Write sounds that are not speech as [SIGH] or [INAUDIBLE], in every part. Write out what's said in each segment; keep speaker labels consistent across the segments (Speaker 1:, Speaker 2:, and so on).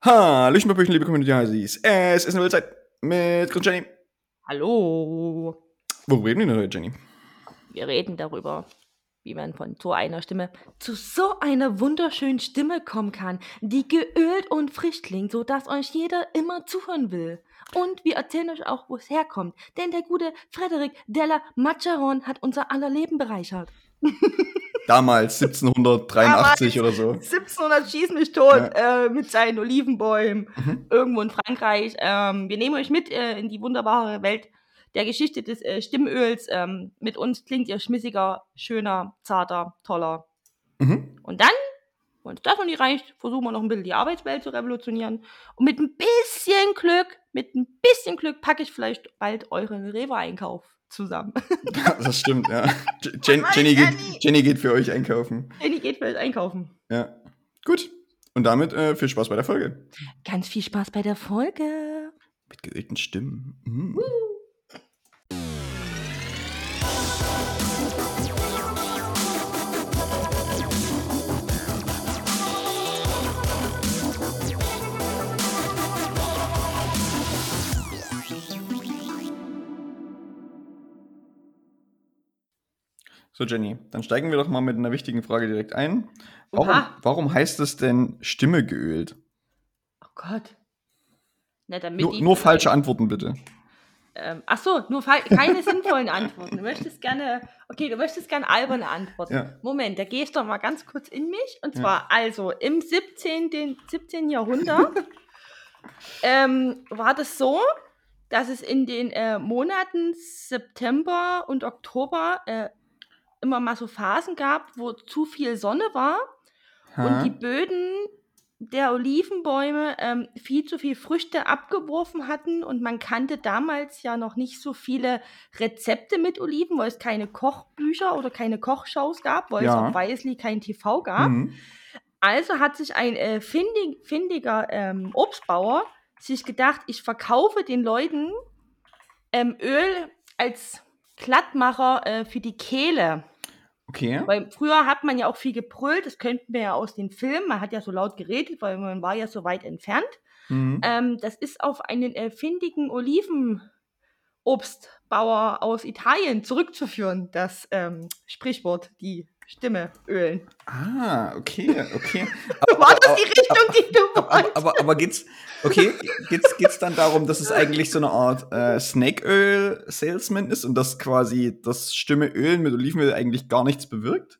Speaker 1: Hallöchen, Papöchen, liebe Community Heisis. Es ist eine wilde Zeit mit Chris Jenny.
Speaker 2: Hallo.
Speaker 1: Worüber reden wir denn heute, Jenny?
Speaker 2: Wir reden darüber, wie man von so einer Stimme zu so einer wunderschönen Stimme kommen kann, die geölt und frisch klingt, sodass euch jeder immer zuhören will. Und wir erzählen euch auch, wo es herkommt. Denn der gute Frederik Della Macharon hat unser aller Leben bereichert. [LAUGHS]
Speaker 1: Damals, 1783 oder so.
Speaker 2: 1700 schieß mich tot äh, mit seinen Olivenbäumen
Speaker 1: Mhm.
Speaker 2: irgendwo in Frankreich. Ähm, wir nehmen euch mit äh, in die wunderbare Welt der Geschichte des äh, Stimmöls. Ähm, mit uns klingt ihr schmissiger, schöner, zarter, toller.
Speaker 1: Mhm.
Speaker 2: Und dann, wenn uns das noch nicht reicht, versuchen wir noch ein bisschen die Arbeitswelt zu revolutionieren. Und mit ein bisschen Glück, mit ein bisschen Glück packe ich vielleicht bald euren Rewe-Einkauf zusammen.
Speaker 1: Das stimmt, ja. [LAUGHS] Je- Jen, Jenny, geht, Jenny geht für euch einkaufen.
Speaker 2: Jenny geht vielleicht einkaufen.
Speaker 1: Ja. Gut. Und damit äh, viel Spaß bei der Folge.
Speaker 2: Ganz viel Spaß bei der Folge.
Speaker 1: Mit geölten Stimmen. Mhm. So, Jenny, dann steigen wir doch mal mit einer wichtigen Frage direkt ein. Warum, warum heißt es denn Stimme geölt?
Speaker 2: Oh Gott. Na, damit
Speaker 1: Nur, nur falsche Antworten bitte.
Speaker 2: Ähm, ach so, nur keine sinnvollen Antworten. Du möchtest gerne, okay, du möchtest gerne alberne Antworten.
Speaker 1: Ja.
Speaker 2: Moment, da gehe ich doch mal ganz kurz in mich. Und
Speaker 1: Ja.
Speaker 2: zwar, also im 17. Den 17. Jahrhundert [LAUGHS] ähm, war das so, dass es in den äh, Monaten September und Oktober äh, immer mal so Phasen gab, wo zu viel Sonne war und die Böden der Olivenbäume ähm, viel zu viel Früchte abgeworfen hatten und man kannte damals ja noch nicht so viele Rezepte mit Oliven, weil es keine Kochbücher oder keine Kochshows gab, weil
Speaker 1: Ja.
Speaker 2: es auf Weisli kein TV gab.
Speaker 1: Mhm.
Speaker 2: Also hat sich ein äh, findig, findiger ähm, Obstbauer sich gedacht, ich verkaufe den Leuten ähm, Öl als Glattmacher äh, für die Kehle.
Speaker 1: Okay.
Speaker 2: Weil früher hat man ja auch viel gebrüllt, das könnten wir ja aus den Filmen, man hat ja so laut geredet, weil man war ja so weit entfernt.
Speaker 1: Mhm.
Speaker 2: Ähm, das ist auf einen äh, findigen Olivenobstbauer aus Italien zurückzuführen, das ähm, Sprichwort, die Stimme ölen.
Speaker 1: Ah, okay, okay. [LAUGHS]
Speaker 2: War das die Richtung, die du
Speaker 1: Aber,
Speaker 2: wolltest?
Speaker 1: aber, aber geht's, okay, geht's, geht's dann darum, dass es eigentlich so eine Art äh, Snakeöl-Salesman ist und dass quasi das Stimmeölen mit Olivenöl eigentlich gar nichts bewirkt?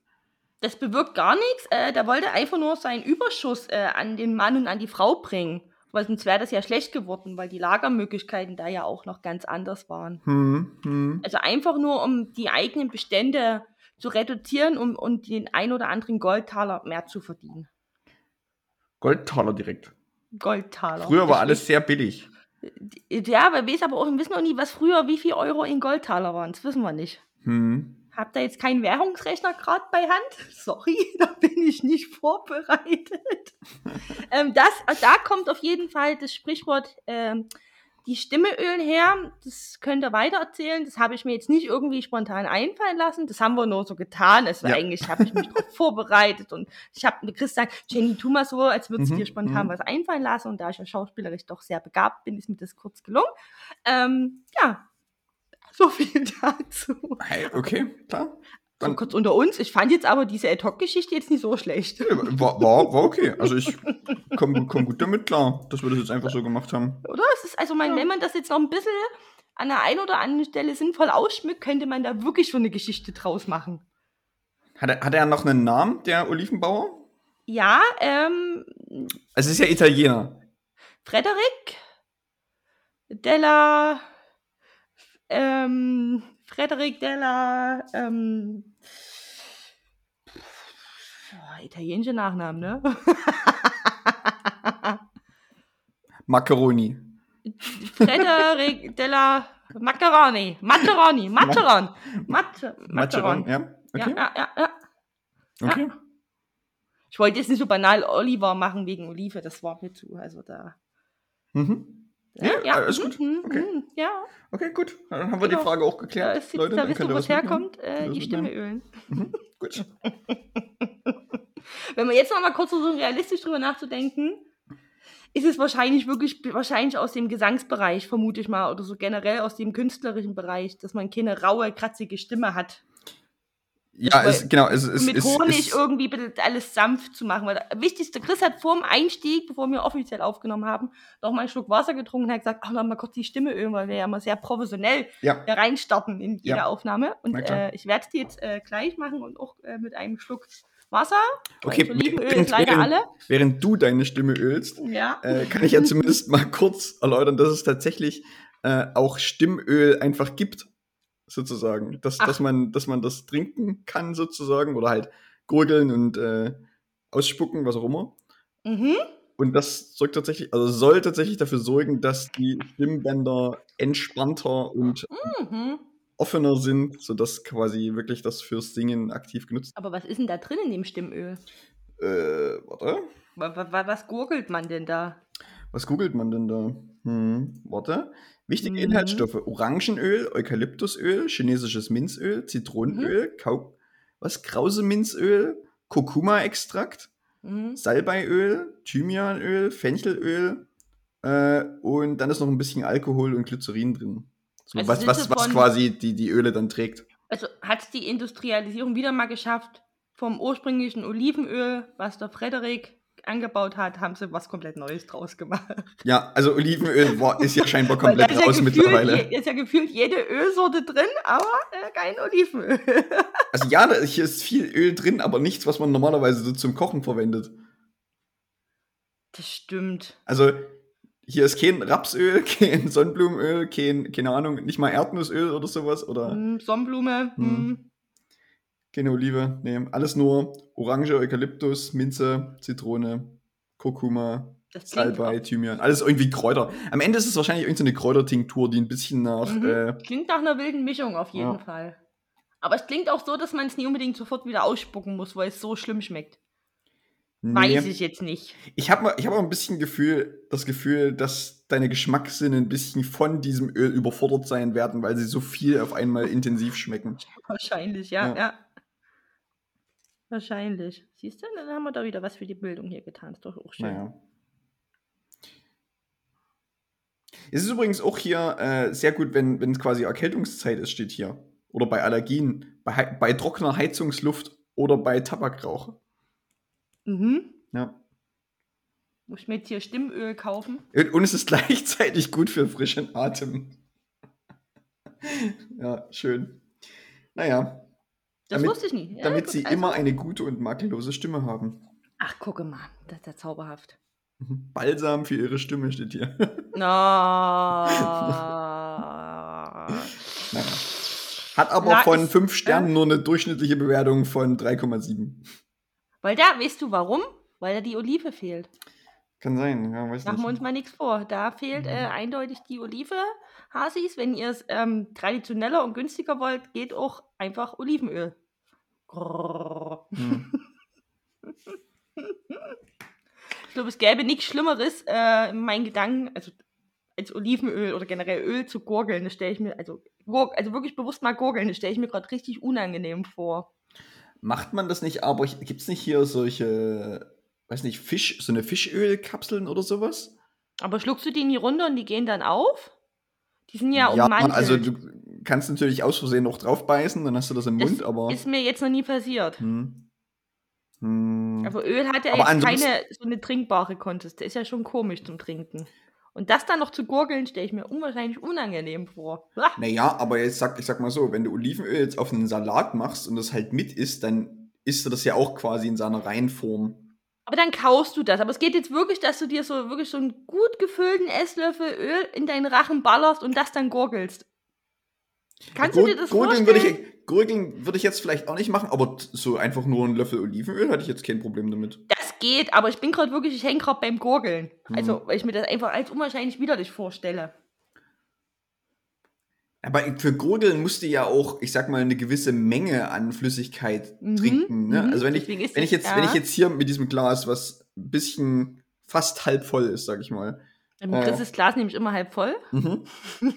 Speaker 2: Das bewirkt gar nichts. Äh, der wollte einfach nur seinen Überschuss äh, an den Mann und an die Frau bringen. Weil sonst wäre das ja schlecht geworden, weil die Lagermöglichkeiten da ja auch noch ganz anders waren.
Speaker 1: Hm, hm.
Speaker 2: Also einfach nur, um die eigenen Bestände zu reduzieren um, und den ein oder anderen Goldtaler mehr zu verdienen.
Speaker 1: Goldtaler direkt.
Speaker 2: Goldtaler.
Speaker 1: Früher war alles sehr billig.
Speaker 2: ist- Ja, wir wissen aber auch, wir wissen auch nie, was früher, wie viel Euro in Goldtaler waren. Das wissen wir nicht.
Speaker 1: Hm.
Speaker 2: Habt ihr jetzt keinen Währungsrechner gerade bei Hand? [LAUGHS] Sorry, [LAUGHS] da bin ich nicht vorbereitet. [LAUGHS] ähm, das, da kommt auf jeden Fall das Sprichwort ähm, die Stimme ölen her. Das könnt ihr weitererzählen. Das habe ich mir jetzt nicht irgendwie spontan einfallen lassen. Das haben wir nur so getan. Also
Speaker 1: Ja.
Speaker 2: eigentlich habe ich mich darauf [LAUGHS] vorbereitet und ich habe mit Chris gesagt, Jenny, tu mal so, als würdest du
Speaker 1: Mhm,
Speaker 2: dir spontan
Speaker 1: mhm.
Speaker 2: was einfallen lassen. Und da ich ja schauspielerisch doch sehr begabt bin, ist mir das kurz gelungen. Ähm, ja, so viel [LAUGHS] dazu.
Speaker 1: Hey, okay, klar.
Speaker 2: So
Speaker 1: Dann-
Speaker 2: kurz unter uns. Ich fand jetzt aber diese Ad-Hoc-Geschichte jetzt nicht so schlecht.
Speaker 1: War, war, war okay. Also ich komme komm gut damit klar, dass wir das jetzt einfach so gemacht haben.
Speaker 2: Oder? Es ist also, mein, wenn man das jetzt noch ein bisschen an der einen oder anderen Stelle sinnvoll ausschmückt, könnte man da wirklich schon eine Geschichte draus machen.
Speaker 1: Hat er, hat er noch einen Namen, der Olivenbauer?
Speaker 2: Ja, ähm,
Speaker 1: Also es ist ja Italiener.
Speaker 2: Frederik Della, ähm, Frederik Della, ähm, oh, italienische Nachnamen, ne? [LAUGHS]
Speaker 1: Macaroni.
Speaker 2: Frederik della Macaroni. Macaroni. Macaron. Macaron.
Speaker 1: ja? Okay.
Speaker 2: Ja, ja, ja, ja.
Speaker 1: okay.
Speaker 2: Ich wollte jetzt nicht so banal Oliver machen wegen Olive, das war mir zu. Also da.
Speaker 1: Mhm.
Speaker 2: Ja,
Speaker 1: Ja, alles gut.
Speaker 2: mhm,
Speaker 1: Okay.
Speaker 2: mhm, Ja,
Speaker 1: Okay, gut. Dann haben wir
Speaker 2: Genau.
Speaker 1: die Frage auch geklärt.
Speaker 2: sieht,
Speaker 1: Leute,
Speaker 2: da wisst ihr, wo es herkommt. Äh, die Stimme
Speaker 1: mitnehmen.
Speaker 2: ölen.
Speaker 1: Mhm. Gut. [LAUGHS]
Speaker 2: Wenn wir jetzt noch mal kurz versuchen, realistisch drüber nachzudenken. ist es wahrscheinlich wirklich, wahrscheinlich aus dem Gesangsbereich, vermute ich mal, oder so generell aus dem künstlerischen Bereich, dass man keine raue, kratzige Stimme hat.
Speaker 1: Ja, es, genau. Es, es,
Speaker 2: mit Honig
Speaker 1: es,
Speaker 2: irgendwie bitte alles sanft zu machen. Weil das Wichtigste, Chris hat vor dem Einstieg, bevor wir offiziell aufgenommen haben, noch mal einen Schluck Wasser getrunken und hat gesagt, ach, noch mal kurz die Stimme ölen, weil wir ja immer sehr professionell
Speaker 1: Ja,
Speaker 2: reinstarten in jede
Speaker 1: Ja.
Speaker 2: Aufnahme. Und äh, ich werde dir jetzt äh, gleich machen und auch äh, mit einem Schluck Wasser.
Speaker 1: Okay, während- während-
Speaker 2: alle.
Speaker 1: während du deine Stimme ölst,
Speaker 2: Ja.
Speaker 1: äh, kann ich ja zumindest mal kurz erläutern, dass es tatsächlich äh, auch Stimmöl einfach gibt, sozusagen. Dass,
Speaker 2: Ach.
Speaker 1: dass, man, dass man das trinken kann, sozusagen, oder halt gurgeln und äh, ausspucken, was auch immer.
Speaker 2: Mhm.
Speaker 1: Und das sorgt tatsächlich, also soll tatsächlich dafür sorgen, dass die Stimmbänder entspannter und
Speaker 2: Mhm.
Speaker 1: offener sind, sodass quasi wirklich das fürs Singen aktiv genutzt
Speaker 2: Aber was ist denn da drin in dem Stimmöl?
Speaker 1: Äh, warte.
Speaker 2: Wa- wa- wa- Was gurgelt man denn da?
Speaker 1: Was googelt man denn da? Hm, warte. Wichtige
Speaker 2: Mhm.
Speaker 1: Inhaltsstoffe: Orangenöl, Eukalyptusöl, chinesisches Minzöl, Zitronenöl, Kau was Krause-Minzöl, Kurkuma-Extrakt,
Speaker 2: Mhm.
Speaker 1: Salbeiöl, Thymianöl, Fenchelöl äh, und dann ist noch ein bisschen Alkohol und Glycerin drin. So,
Speaker 2: Also
Speaker 1: was, was, was quasi die, die Öle dann trägt.
Speaker 2: Also hat es die Industrialisierung wieder mal geschafft, vom ursprünglichen Olivenöl, was der Frederik angebaut hat, haben sie was komplett Neues draus gemacht.
Speaker 1: Ja, also Olivenöl war, ist ja scheinbar komplett
Speaker 2: ja
Speaker 1: raus
Speaker 2: gefühlt
Speaker 1: mittlerweile.
Speaker 2: Je, ist ja gefühlt jede Ölsorte drin, aber äh, kein Olivenöl. [LAUGHS]
Speaker 1: Also ja, hier ist viel Öl drin, aber nichts, was man normalerweise so zum Kochen verwendet.
Speaker 2: Das stimmt.
Speaker 1: Also hier ist kein Rapsöl, [LAUGHS] kein Sonnenblumenöl, kein, keine Ahnung, nicht mal Erdnussöl oder sowas oder
Speaker 2: Hm, Sonnenblume.
Speaker 1: Hm. Keine Olive. Nee, alles nur Orange, Eukalyptus, Minze, Zitrone, Kurkuma, Salbei, Thymian. Alles irgendwie Kräuter. Am Ende ist es wahrscheinlich irgendeine Kräutertinktur, die ein bisschen nach.
Speaker 2: Mhm.
Speaker 1: Äh,
Speaker 2: klingt nach einer wilden Mischung auf jeden
Speaker 1: Ja.
Speaker 2: Fall. Aber es klingt auch so, dass man es nie unbedingt sofort wieder ausspucken muss, weil es so schlimm schmeckt.
Speaker 1: nee.
Speaker 2: Weiß ich jetzt nicht.
Speaker 1: Ich habe ich hab auch ein bisschen Gefühl, das Gefühl, dass deine Geschmackssinne ein bisschen von diesem Öl überfordert sein werden, weil sie so viel auf einmal intensiv schmecken. [LAUGHS]
Speaker 2: Wahrscheinlich, ja,
Speaker 1: Ja.
Speaker 2: ja. Wahrscheinlich. Siehst du, dann haben wir da wieder was für die Bildung hier getan. Ist doch auch schön.
Speaker 1: Naja. Es ist übrigens auch hier äh, sehr gut, wenn es quasi Erkältungszeit ist, steht hier. Oder bei Allergien, bei, bei trockener Heizungsluft oder bei Tabakrauch.
Speaker 2: Mhm.
Speaker 1: Ja.
Speaker 2: Muss ich mir jetzt hier Stimmöl kaufen?
Speaker 1: Und es ist [LAUGHS] gleichzeitig gut für frischen Atem. [LAUGHS] ja, schön. Naja,
Speaker 2: Das
Speaker 1: Damit-
Speaker 2: wusste ich nie. Ja,
Speaker 1: damit
Speaker 2: gut,
Speaker 1: sie
Speaker 2: also-
Speaker 1: immer eine gute und makellose Stimme haben.
Speaker 2: Ach, gucke mal. Das ist ja zauberhaft.
Speaker 1: Mhm. Balsam für ihre Stimme steht hier.
Speaker 2: No. [LAUGHS]
Speaker 1: naja. Hat aber
Speaker 2: Na,
Speaker 1: von
Speaker 2: ich-
Speaker 1: fünf Sternen nur eine durchschnittliche Bewertung von 3,7.
Speaker 2: Weil da, weißt du warum? Weil da die Olive fehlt.
Speaker 1: Kann sein, ja, weiß
Speaker 2: Machen wir uns
Speaker 1: nicht.
Speaker 2: mal nichts vor. Da fehlt äh,
Speaker 1: Mhm.
Speaker 2: eindeutig die Olive. Hasis, wenn ihr es ähm, traditioneller und günstiger wollt, geht auch einfach Olivenöl.
Speaker 1: Hm.
Speaker 2: Ich glaube, es gäbe nichts Schlimmeres äh, in meinen Gedanken, also als Olivenöl oder generell Öl zu gurgeln. Das stelle ich mir, also, also wirklich bewusst mal gurgeln, das stelle ich mir gerade richtig unangenehm vor.
Speaker 1: Macht man das nicht, aber gibt es nicht hier solche, weiß nicht, Fisch, so eine Fischölkapseln oder sowas?
Speaker 2: Aber schluckst du die nie runter und die gehen dann auf? Die sind ja, ummantelt.
Speaker 1: also du kannst natürlich aus Versehen noch drauf beißen, dann hast du das im
Speaker 2: Das
Speaker 1: Mund, aber.
Speaker 2: Ist mir jetzt noch nie passiert.
Speaker 1: Hm. Hm.
Speaker 2: Aber Öl hat ja
Speaker 1: Aber
Speaker 2: jetzt keine so eine trinkbare Konsistenz. Ist ja schon komisch zum Trinken. Und das dann noch zu gurgeln, stelle ich mir unwahrscheinlich unangenehm vor. Ah,
Speaker 1: Naja, aber jetzt sag, ich sag mal so, wenn du Olivenöl jetzt auf einen Salat machst und das halt mit isst, dann isst du das ja auch quasi in seiner Reinform.
Speaker 2: Aber dann kaust du das. Aber es geht jetzt wirklich, dass du dir so wirklich so einen gut gefüllten Esslöffel Öl in deinen Rachen ballerst und das dann gurgelst. Kannst
Speaker 1: Gur-
Speaker 2: du dir das
Speaker 1: Gurgeln
Speaker 2: vorstellen?
Speaker 1: würde ich, Gurgeln würde ich jetzt vielleicht auch nicht machen, aber so einfach nur einen Löffel Olivenöl hätte ich jetzt kein Problem damit.
Speaker 2: Das geht, aber ich bin gerade wirklich, ich hänge gerade beim Gurgeln.
Speaker 1: Mhm.
Speaker 2: Also, weil ich mir das einfach als unwahrscheinlich widerlich vorstelle.
Speaker 1: Aber für Gurgeln musst du ja auch, ich sag mal, eine gewisse Menge an Flüssigkeit
Speaker 2: Mhm,
Speaker 1: trinken. Ne?
Speaker 2: mhm,
Speaker 1: Also wenn ich, wenn ich jetzt,
Speaker 2: ja.
Speaker 1: wenn ich jetzt hier mit diesem Glas, was ein bisschen fast halb voll ist, sag ich mal.
Speaker 2: Im
Speaker 1: Äh.
Speaker 2: Chris ist Glas nämlich immer halb voll.
Speaker 1: Mhm. [LAUGHS]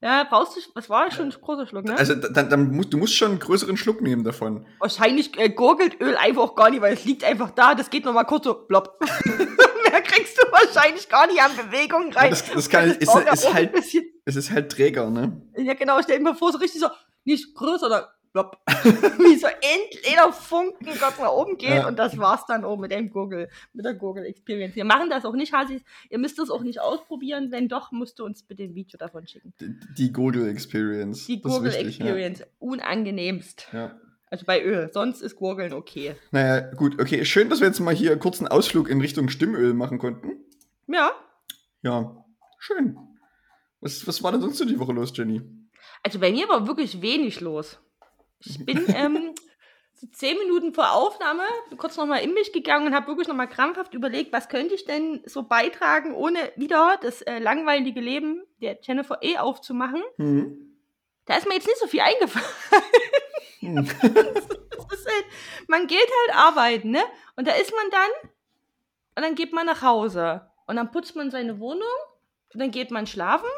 Speaker 2: Ja, brauchst du, was war schon ein großer Schluck, ne?
Speaker 1: Also dann, dann musst, du musst schon einen größeren Schluck nehmen davon.
Speaker 2: Wahrscheinlich äh, gurgelt Öl einfach gar nicht, weil es liegt einfach da. Das geht nochmal kurz so plopp. [LAUGHS] [LAUGHS] Mehr kriegst du wahrscheinlich gar nicht an Bewegung rein.
Speaker 1: Das, das kann, ist,
Speaker 2: ja
Speaker 1: ist,
Speaker 2: ein
Speaker 1: halt, es ist halt Träger, ne?
Speaker 2: Ja, genau, stell dir mal vor, so richtig so, nicht größer, sondern plopp. [LAUGHS] Wie so entweder Funken Gott nach oben geht
Speaker 1: Ja.
Speaker 2: und das war's dann auch mit dem Google, mit der Google Experience. Wir machen das auch nicht, Hasis. Ihr müsst das auch nicht ausprobieren. Wenn doch, musst du uns bitte ein Video davon schicken.
Speaker 1: Die, die Gurgel Experience.
Speaker 2: Die
Speaker 1: ist
Speaker 2: Google
Speaker 1: wichtig,
Speaker 2: Experience. Unangenehmst.
Speaker 1: Ja.
Speaker 2: Also bei Öl. Sonst ist Gurgeln okay.
Speaker 1: Naja, gut, okay. Schön, dass wir jetzt mal hier einen Ausflug in Richtung Stimmöl machen konnten.
Speaker 2: Ja.
Speaker 1: Ja, schön. Was, was war denn sonst so die Woche los, Jenny?
Speaker 2: Also bei mir war wirklich wenig los. Ich [LAUGHS] bin ähm, so zehn Minuten vor Aufnahme kurz nochmal in mich gegangen und habe wirklich nochmal krampfhaft überlegt, was könnte ich denn so beitragen, ohne wieder das äh, langweilige Leben der Jennifer E. aufzumachen.
Speaker 1: Hm.
Speaker 2: Da ist mir jetzt nicht so viel eingefallen. [LAUGHS]
Speaker 1: Hm. [LAUGHS]
Speaker 2: Halt, man geht halt arbeiten, ne? Und da ist man dann und dann geht man nach Hause. Und dann putzt man seine Wohnung und dann geht man schlafen.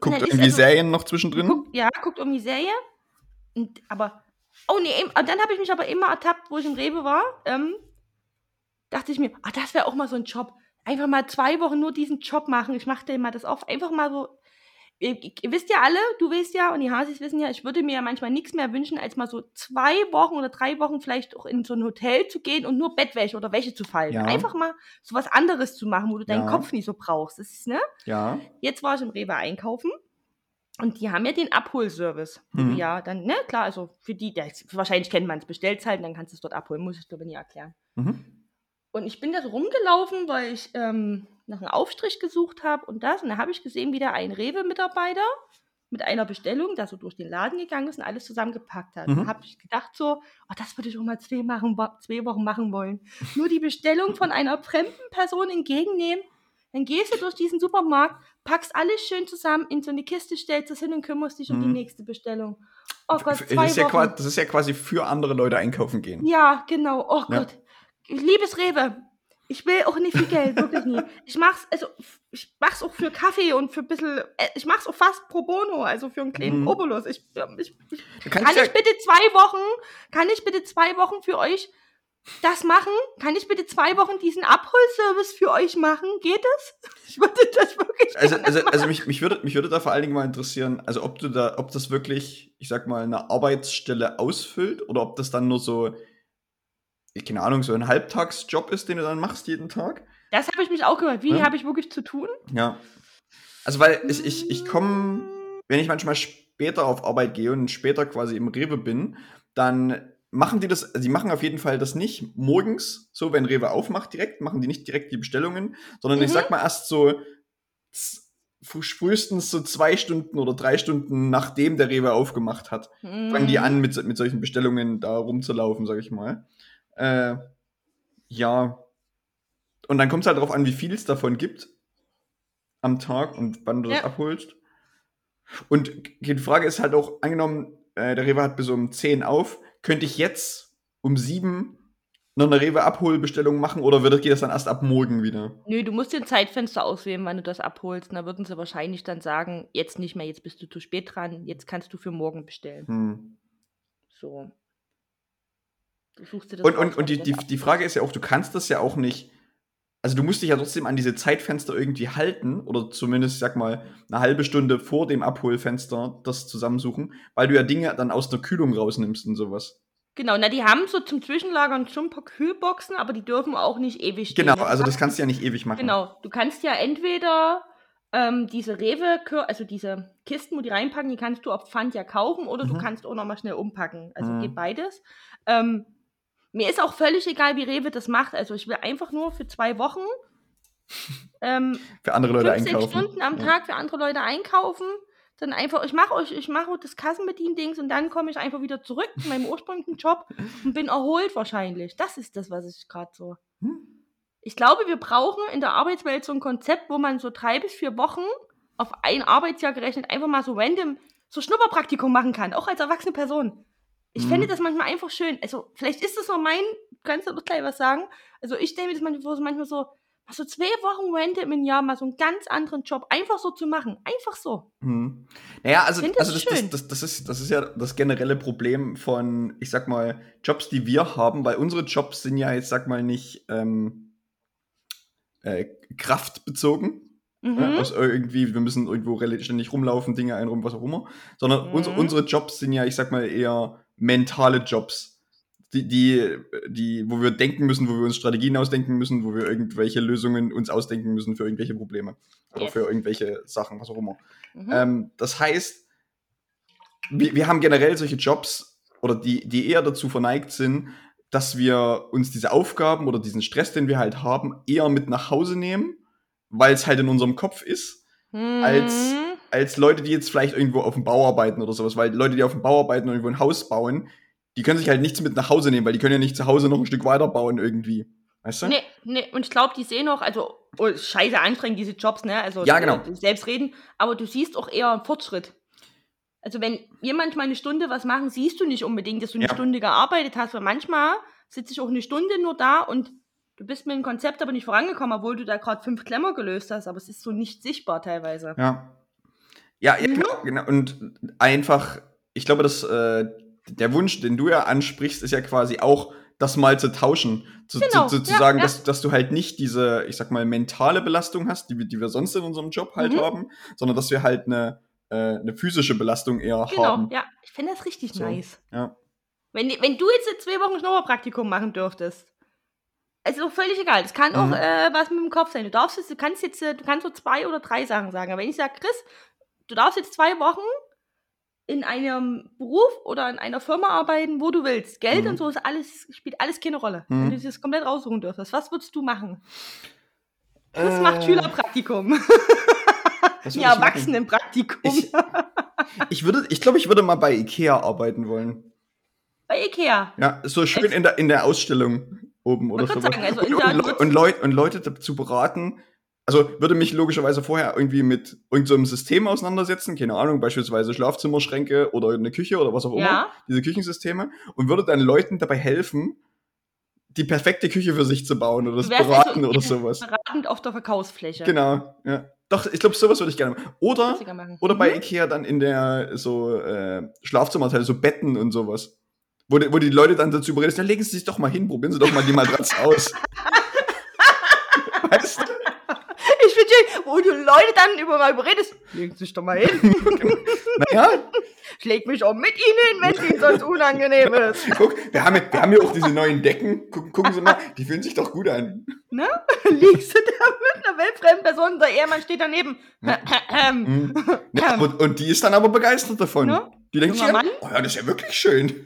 Speaker 1: Guckt irgendwie
Speaker 2: also-
Speaker 1: Serien noch zwischendrin?
Speaker 2: Guckt, ja, guckt um die Serie. Und, aber, oh nee, dann habe ich mich aber immer ertappt, wo ich im Rewe war. Ähm, dachte ich mir, ah, das wäre auch mal so ein Job. Einfach mal zwei Wochen nur diesen Job machen. Ich mache dir mal das auf. Einfach mal so. Ihr, ihr wisst ja alle, du weißt ja und die Hasis wissen ja, ich würde mir ja manchmal nichts mehr wünschen, als mal so zwei Wochen oder drei Wochen vielleicht auch in so ein Hotel zu gehen und nur Bettwäsche oder Wäsche zu falten.
Speaker 1: Ja.
Speaker 2: Einfach mal so was anderes zu machen, wo du deinen
Speaker 1: Ja.
Speaker 2: Kopf nicht so brauchst. Das ist, ne?
Speaker 1: Ja.
Speaker 2: Jetzt war ich im Rewe einkaufen und die haben ja den Abholservice.
Speaker 1: Mhm.
Speaker 2: Ja, dann, ne, klar, also für die, das, wahrscheinlich kennt man es, bestellt halt und dann kannst du es dort abholen, muss ich glaube nie erklären.
Speaker 1: Mhm.
Speaker 2: Und ich bin da so rumgelaufen, weil ich ähm, nach einem Aufstrich gesucht habe und das. Und da habe ich gesehen, wie da ein Rewe-Mitarbeiter mit einer Bestellung, da so durch den Laden gegangen ist und alles zusammengepackt hat.
Speaker 1: Mhm.
Speaker 2: Da habe ich gedacht so, oh, das würde ich auch mal zwei, machen, zwei Wochen machen wollen. Nur die Bestellung von einer fremden Person entgegennehmen. Dann gehst du durch diesen Supermarkt, packst alles schön zusammen in so eine Kiste, stellst es hin und kümmerst dich um die
Speaker 1: Mhm.
Speaker 2: nächste Bestellung. Oh Gott,
Speaker 1: Das
Speaker 2: zwei
Speaker 1: ist, ja
Speaker 2: Wochen.
Speaker 1: quasi, das ist ja quasi für andere Leute einkaufen gehen.
Speaker 2: Ja, genau. Oh
Speaker 1: Ja.
Speaker 2: Gott. Liebes Rewe, ich will auch nicht viel Geld, wirklich nie. Ich mach's, also ich mach's auch für Kaffee und für ein bisschen, äh, ich mach's auch fast pro bono, also für einen kleinen
Speaker 1: Mhm.
Speaker 2: Obolus. Ich, ja, ich, ich, kann
Speaker 1: ja,
Speaker 2: ich bitte zwei Wochen, kann ich bitte zwei Wochen für euch das machen? Kann ich bitte zwei Wochen diesen Abholservice für euch machen? Geht das? [LAUGHS] Ich würde das wirklich
Speaker 1: also,
Speaker 2: gerne
Speaker 1: also, also mich, mich, würde, mich würde da vor allen Dingen mal interessieren, also ob du da, ob das wirklich, ich sag mal, eine Arbeitsstelle ausfüllt oder ob das dann nur so, keine Ahnung, so ein Halbtagsjob ist, den du dann machst jeden Tag.
Speaker 2: Das habe ich mich auch gehört. Wie
Speaker 1: Ja.
Speaker 2: habe ich wirklich zu tun?
Speaker 1: Ja. Also, weil ich, ich, ich komme, wenn ich manchmal später auf Arbeit gehe und später quasi im Rewe bin, dann machen die das, die machen auf jeden Fall das nicht morgens, so wenn Rewe aufmacht direkt, machen die nicht direkt die Bestellungen, sondern ich
Speaker 2: Mhm.
Speaker 1: sag mal erst so frühestens so zwei Stunden oder drei Stunden nachdem der Rewe aufgemacht hat, fangen die
Speaker 2: Mhm.
Speaker 1: an mit, mit solchen Bestellungen da rumzulaufen, sag ich mal. Äh, ja. Und dann kommt es halt darauf an, wie viel es davon gibt am Tag und wann du das
Speaker 2: Ja.
Speaker 1: abholst. Und die Frage ist halt auch, angenommen, äh, der Rewe hat bis um 10 auf, könnte ich jetzt um 7 noch eine Rewe-Abholbestellung machen oder wird, geht das dann erst ab morgen wieder?
Speaker 2: Nö, du musst dir ein Zeitfenster auswählen, wann du das abholst. Und da würden sie wahrscheinlich dann sagen, jetzt nicht mehr, jetzt bist du zu spät dran, jetzt kannst du für morgen bestellen.
Speaker 1: Hm.
Speaker 2: So. Du suchst dir das
Speaker 1: Und, und, und die,
Speaker 2: du
Speaker 1: die, die Frage ist ja auch, du kannst das ja auch nicht. Also du musst dich ja trotzdem an diese Zeitfenster irgendwie halten oder zumindest, sag mal, eine halbe Stunde vor dem Abholfenster das zusammensuchen, weil du ja Dinge dann aus der Kühlung rausnimmst und sowas.
Speaker 2: Genau, na, die haben so zum Zwischenlagern schon ein paar Kühlboxen, aber die dürfen auch nicht ewig stehen.
Speaker 1: Genau, also das kannst du ja nicht ewig machen.
Speaker 2: Genau, du kannst ja entweder ähm, diese Rewe, also diese Kisten, wo die reinpacken, die kannst du auf Pfand ja kaufen oder du
Speaker 1: Mhm.
Speaker 2: kannst auch nochmal schnell umpacken. Also
Speaker 1: Mhm.
Speaker 2: geht beides. Ähm, mir ist auch völlig egal, wie Rewe das macht. Also ich will einfach nur für zwei Wochen [LAUGHS] ähm,
Speaker 1: Für andere Leute
Speaker 2: fünf, sechs
Speaker 1: einkaufen.
Speaker 2: Stunden am. Tag für andere Leute einkaufen. Dann einfach, ich mache euch, ich mache das Kassenbedien-Dings und dann komme ich einfach wieder zurück zu meinem ursprünglichen Job und bin erholt wahrscheinlich. Das ist das, was ich gerade so.
Speaker 1: Hm.
Speaker 2: Ich glaube, wir brauchen in der Arbeitswelt so ein Konzept, wo man so drei bis vier Wochen auf ein Arbeitsjahr gerechnet einfach mal so random so Schnupperpraktikum machen kann, auch als erwachsene Person. Ich
Speaker 1: Mhm.
Speaker 2: fände das manchmal einfach schön. Also, vielleicht ist das nur mein, kannst du doch gleich was sagen? Also, ich stelle mir das manchmal so Also zwei Wochen random im Jahr mal so einen ganz anderen Job einfach so zu machen. Einfach so.
Speaker 1: Hm. Naja, also,
Speaker 2: das
Speaker 1: also das, das, das, das, ist, das ist ja das generelle Problem von, ich sag mal, Jobs, die wir haben, weil unsere Jobs sind ja jetzt, sag mal, nicht ähm, äh, kraftbezogen.
Speaker 2: Mhm.
Speaker 1: Ja, aus irgendwie, wir müssen irgendwo relativ ständig rumlaufen, Dinge einräumen, was auch immer. Sondern
Speaker 2: Mhm.
Speaker 1: unsere, unsere Jobs sind ja, ich sag mal, eher mentale Jobs. Die, die, die, wo wir denken müssen, wo wir uns Strategien ausdenken müssen, wo wir irgendwelche Lösungen uns ausdenken müssen für irgendwelche Probleme. Oder
Speaker 2: Yes.
Speaker 1: für irgendwelche Sachen, was auch immer.
Speaker 2: Mhm.
Speaker 1: Ähm, das heißt, wir, wir haben generell solche Jobs oder die, die eher dazu verneigt sind, dass wir uns diese Aufgaben oder diesen Stress, den wir halt haben, eher mit nach Hause nehmen, weil es halt in unserem Kopf ist,
Speaker 2: Mhm.
Speaker 1: als Leute, die jetzt vielleicht irgendwo auf dem Bau arbeiten oder sowas, weil Leute, die auf dem Bau arbeiten und irgendwo ein Haus bauen, die können sich halt nichts mit nach Hause nehmen, weil die können ja nicht zu Hause noch ein Stück weiter bauen irgendwie. Weißt du?
Speaker 2: Nee, nee, und ich glaube, die sehen auch, also, oh, scheiße anstrengend, diese Jobs, ne? Also,
Speaker 1: Ja, genau.
Speaker 2: selbst reden, aber du siehst auch eher einen Fortschritt. Also, wenn wir manchmal eine Stunde was machen, siehst du nicht unbedingt, dass du eine
Speaker 1: Ja.
Speaker 2: Stunde gearbeitet hast, weil manchmal sitze ich auch eine Stunde nur da und du bist mit dem Konzept aber nicht vorangekommen, obwohl du da gerade fünf Klemmer gelöst hast, aber es ist so nicht sichtbar teilweise.
Speaker 1: Ja. Ja, ja
Speaker 2: Mhm.
Speaker 1: genau, genau. Und einfach, ich glaube, dass äh, der Wunsch, den du ja ansprichst, ist ja quasi auch, das mal zu tauschen. Zu,
Speaker 2: Genau,
Speaker 1: zu, zu, zu
Speaker 2: ja,
Speaker 1: sagen,
Speaker 2: ja.
Speaker 1: Dass, dass du halt nicht diese, ich sag mal, mentale Belastung hast, die, wir- die wir sonst in unserem Job halt
Speaker 2: Mhm.
Speaker 1: haben, sondern dass wir halt eine, äh, eine physische Belastung eher
Speaker 2: Genau,
Speaker 1: haben.
Speaker 2: ja, ich finde das richtig
Speaker 1: So.
Speaker 2: nice.
Speaker 1: Ja.
Speaker 2: Wenn, wenn du jetzt zwei Wochen Schnurrpraktikum machen dürftest, es ist doch völlig egal. Das kann
Speaker 1: Mhm.
Speaker 2: auch äh, was mit dem Kopf sein. Du darfst jetzt, du kannst jetzt, äh, du kannst so zwei oder drei Sachen sagen. Aber wenn ich sage, Chris, du darfst jetzt zwei Wochen in einem Beruf oder in einer Firma arbeiten, wo du willst. Geld
Speaker 1: Mhm.
Speaker 2: und so ist alles, spielt alles keine Rolle.
Speaker 1: Mhm.
Speaker 2: Wenn du das komplett raussuchen dürftest, was würdest du machen? Chris
Speaker 1: Äh,
Speaker 2: macht Schülerpraktikum. Ja? [LAUGHS] Erwachsenenpraktikum.
Speaker 1: Ich, ich würde, ich glaube, ich würde mal bei Ikea arbeiten wollen.
Speaker 2: Bei Ikea.
Speaker 1: Ja, so schön in der, in der Ausstellung oben oder
Speaker 2: Wollte
Speaker 1: so.
Speaker 2: sagen, also
Speaker 1: und, und, Leu- und, Leut, und Leute dazu beraten. Also würde mich logischerweise vorher irgendwie mit irgendeinem so System auseinandersetzen, keine Ahnung, beispielsweise Schlafzimmerschränke oder eine Küche oder was auch immer,
Speaker 2: Ja.
Speaker 1: diese Küchensysteme, und würde dann Leuten dabei helfen, die perfekte Küche für sich zu bauen oder das beraten
Speaker 2: also
Speaker 1: oder sowas.
Speaker 2: beratend auf der Verkaufsfläche.
Speaker 1: Genau, ja. Doch, ich glaube, sowas würde ich gerne machen. Oder, oder bei
Speaker 2: Mhm.
Speaker 1: Ikea dann in der so äh, Schlafzimmerteil, so Betten und sowas. Wo die, wo die Leute dann dazu überreden, dann legen Sie sich doch mal hin, probieren Sie doch mal die Matratze aus. [LAUGHS] weißt du?
Speaker 2: Ich finde schön, wo du Leute dann über mal überredest. Legen Sie sich doch mal hin. [LAUGHS]
Speaker 1: Naja,
Speaker 2: Schlägt mich auch mit Ihnen hin, wenn es Ihnen sonst unangenehm ist.
Speaker 1: guck, wir haben, ja- wir haben ja auch diese neuen Decken. Gucken, gucken Sie mal, [LAUGHS] die fühlen sich doch gut an. [LAUGHS]
Speaker 2: Liegst du da mit einer wildfremden Person, der Ehemann steht daneben.
Speaker 1: Mhm. Ja, und, und die ist dann aber begeistert davon.
Speaker 2: Ja.
Speaker 1: Die denkt sich, ja,
Speaker 2: Mann.
Speaker 1: oh ja, das ist ja wirklich schön.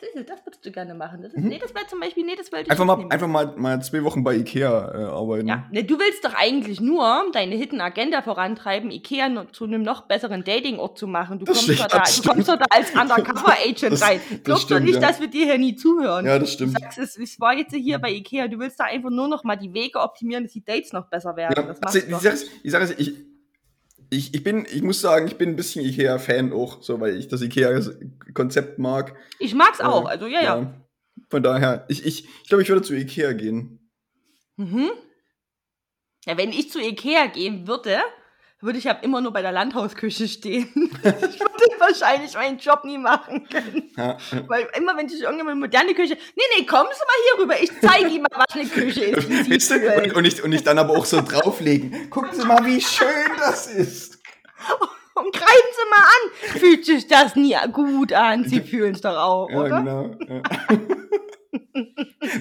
Speaker 2: Das, das würdest du gerne machen. Das ist,
Speaker 1: Mhm.
Speaker 2: Nee, das wäre zum Beispiel, nee, das wollte ich
Speaker 1: Einfach mal, einfach mal, mal zwei Wochen bei Ikea äh, arbeiten.
Speaker 2: Ja, ne, du willst doch eigentlich nur deine Hidden Agenda vorantreiben, Ikea noch zu einem noch besseren Datingort zu machen. Du
Speaker 1: Das
Speaker 2: kommst,
Speaker 1: stimmt,
Speaker 2: doch da, du kommst doch da als Undercover-Agent
Speaker 1: Das-
Speaker 2: rein. Glaubst doch nicht,
Speaker 1: ja.
Speaker 2: dass wir dir hier nie zuhören.
Speaker 1: Ja, das
Speaker 2: Du
Speaker 1: stimmt.
Speaker 2: sagst, es, ich war jetzt hier bei Ikea, du willst da einfach nur noch mal die Wege optimieren, dass die Dates noch besser werden.
Speaker 1: Ja,
Speaker 2: das
Speaker 1: also, ich,
Speaker 2: du
Speaker 1: sag's, ich, sag's, ich, ich, ich bin, ich muss sagen, ich bin ein bisschen Ikea-Fan auch, so, weil ich das Ikea-Konzept mag.
Speaker 2: Ich mag's auch, also ja, ja.
Speaker 1: Von daher, ich, ich, ich glaube, ich würde zu Ikea gehen.
Speaker 2: Mhm. Ja, wenn ich zu Ikea gehen würde, würde ich ab immer nur bei der Landhausküche stehen. [LAUGHS] ich würde wahrscheinlich meinen Job nie machen können.
Speaker 1: Ja,
Speaker 2: Weil immer, wenn ich irgendwann eine moderne Küche. Nee, nee, kommen Sie mal hier rüber. Ich zeige Ihnen mal, was eine Küche ist.
Speaker 1: und, und, ich, und ich dann aber auch so drauflegen. Gucken Sie mal, wie schön das ist.
Speaker 2: Und greifen Sie mal an. Fühlt sich das nie gut an? Sie fühlen es doch auch,
Speaker 1: Ja,
Speaker 2: oder?
Speaker 1: genau. Ja.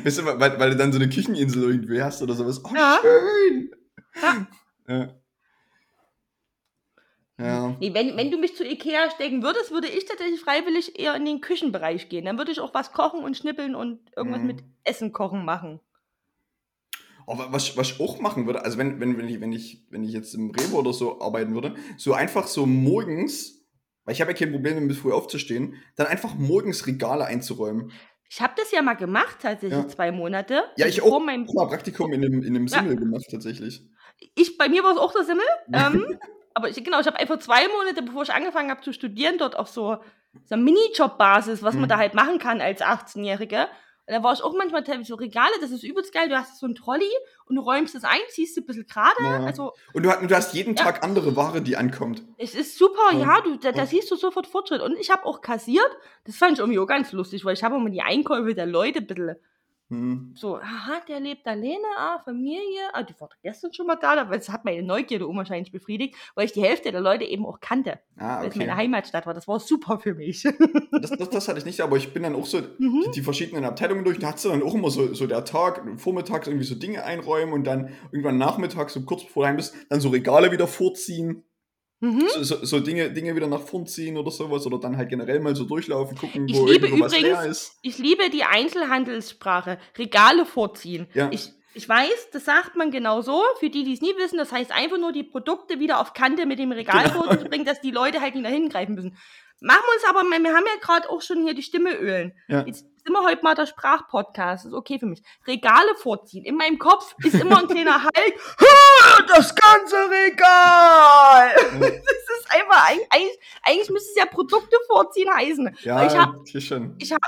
Speaker 1: weißt du, weil, weil du dann so eine Kücheninsel irgendwie hast oder sowas. Oh,
Speaker 2: Ja.
Speaker 1: schön.
Speaker 2: Ja.
Speaker 1: Ja. Ja.
Speaker 2: Nee, wenn, wenn du mich zu Ikea stecken würdest, würde ich tatsächlich freiwillig eher in den Küchenbereich gehen. Dann würde ich auch was kochen und schnippeln und irgendwas
Speaker 1: Mhm.
Speaker 2: mit Essen kochen machen.
Speaker 1: Oh, wa- was, was ich auch machen würde, also wenn, wenn, wenn, ich, wenn, ich, wenn ich jetzt im Rewe oder so arbeiten würde, so einfach so morgens, weil ich habe ja kein Problem damit, früh aufzustehen, dann einfach morgens Regale einzuräumen.
Speaker 2: Ich habe das ja mal gemacht, tatsächlich
Speaker 1: Ja.
Speaker 2: zwei Monate.
Speaker 1: Ja, ich auch.
Speaker 2: meinem,
Speaker 1: Ich habe mal Praktikum in einem, in einem
Speaker 2: Ja.
Speaker 1: Simmel gemacht, tatsächlich.
Speaker 2: ich, bei mir war es auch der Simmel. Ähm, [LAUGHS] aber ich, genau, ich habe einfach zwei Monate, bevor ich angefangen habe zu studieren, dort auch so, so eine Minijob-Basis, was man
Speaker 1: Mhm.
Speaker 2: da halt machen kann als 18-Jährige. da war ich auch manchmal teilweise so Regale, das ist übelst geil. Du hast so ein Trolley und du räumst es ein, ziehst du ein bisschen gerade.
Speaker 1: Ja.
Speaker 2: Also,
Speaker 1: Und du, hast- du hast jeden
Speaker 2: Ja.
Speaker 1: Tag andere Ware, die ankommt.
Speaker 2: es ist super,
Speaker 1: Ja.
Speaker 2: ja, du, da, da siehst du sofort Fortschritt. Und ich habe auch kassiert, das fand ich irgendwie auch ganz lustig, weil ich habe immer die Einkäufe der Leute ein bisschen
Speaker 1: Hm.
Speaker 2: so, aha, der lebt alleine, ah, Familie, ah, die war gestern schon mal da, aber das hat meine Neugierde unwahrscheinlich befriedigt, weil ich die Hälfte der Leute eben auch kannte,
Speaker 1: Ah,
Speaker 2: weil es meine
Speaker 1: okay.
Speaker 2: Heimatstadt war. Das war super für mich.
Speaker 1: Das, das, das hatte ich nicht, aber ich bin dann auch so
Speaker 2: Mhm.
Speaker 1: die, die verschiedenen Abteilungen durch. Da hast du dann auch immer so, so der Tag, vormittags irgendwie so Dinge einräumen und dann irgendwann nachmittags, so kurz bevor du heim bist, dann so Regale wieder vorziehen.
Speaker 2: Mhm.
Speaker 1: So, so, so Dinge, Dinge wieder nach vorn ziehen oder sowas. Oder dann halt generell mal so durchlaufen, gucken,
Speaker 2: Ich
Speaker 1: wo
Speaker 2: liebe
Speaker 1: irgendwo was
Speaker 2: übrigens-
Speaker 1: leer ist.
Speaker 2: Ich liebe die Einzelhandelssprache. Regale vorziehen.
Speaker 1: Ja.
Speaker 2: Ich, ich weiß, das sagt man genau so. Für die, die es nie wissen, das heißt einfach nur die Produkte wieder auf Kante mit dem Regal
Speaker 1: Genau.
Speaker 2: vorzubringen, dass die Leute halt nicht da hingreifen müssen. Machen wir uns aber mal, wir haben ja gerade auch schon hier die Stimme ölen.
Speaker 1: Ja.
Speaker 2: Jetzt wir heute mal der Sprachpodcast. Das ist okay für mich. Regale vorziehen. In meinem Kopf ist immer ein kleiner [LAUGHS] Halt. Das ganze Regal! [LAUGHS] Das ist einfach, eig- eigentlich, eigentlich müsste es ja Produkte vorziehen heißen.
Speaker 1: Ja,
Speaker 2: ich hab, ich habe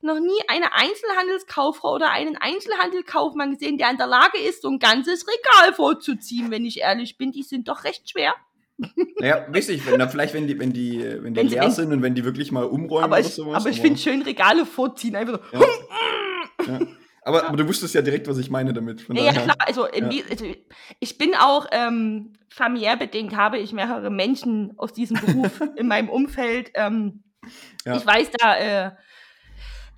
Speaker 2: noch nie eine Einzelhandelskauffrau oder einen Einzelhandelkaufmann gesehen, der in der Lage ist, so ein ganzes Regal vorzuziehen, wenn ich ehrlich bin. Die sind doch recht schwer.
Speaker 1: Naja, ich, wenn vielleicht, wenn die, wenn die, wenn die leer sind und wenn die wirklich mal umräumen
Speaker 2: Aber
Speaker 1: oder
Speaker 2: ich,
Speaker 1: sowas.
Speaker 2: aber ich finde schön Regale vorziehen. Einfach so.
Speaker 1: Ja. ja. Aber, aber du wusstest ja direkt, was ich meine damit. Von
Speaker 2: Ja, ja,
Speaker 1: daher-
Speaker 2: klar. Also,
Speaker 1: Ja.
Speaker 2: die, also ich bin auch ähm, familiär bedingt, habe ich mehrere Menschen aus diesem Beruf [LAUGHS] in meinem Umfeld. Ähm,
Speaker 1: Ja.
Speaker 2: Ich weiß da, äh,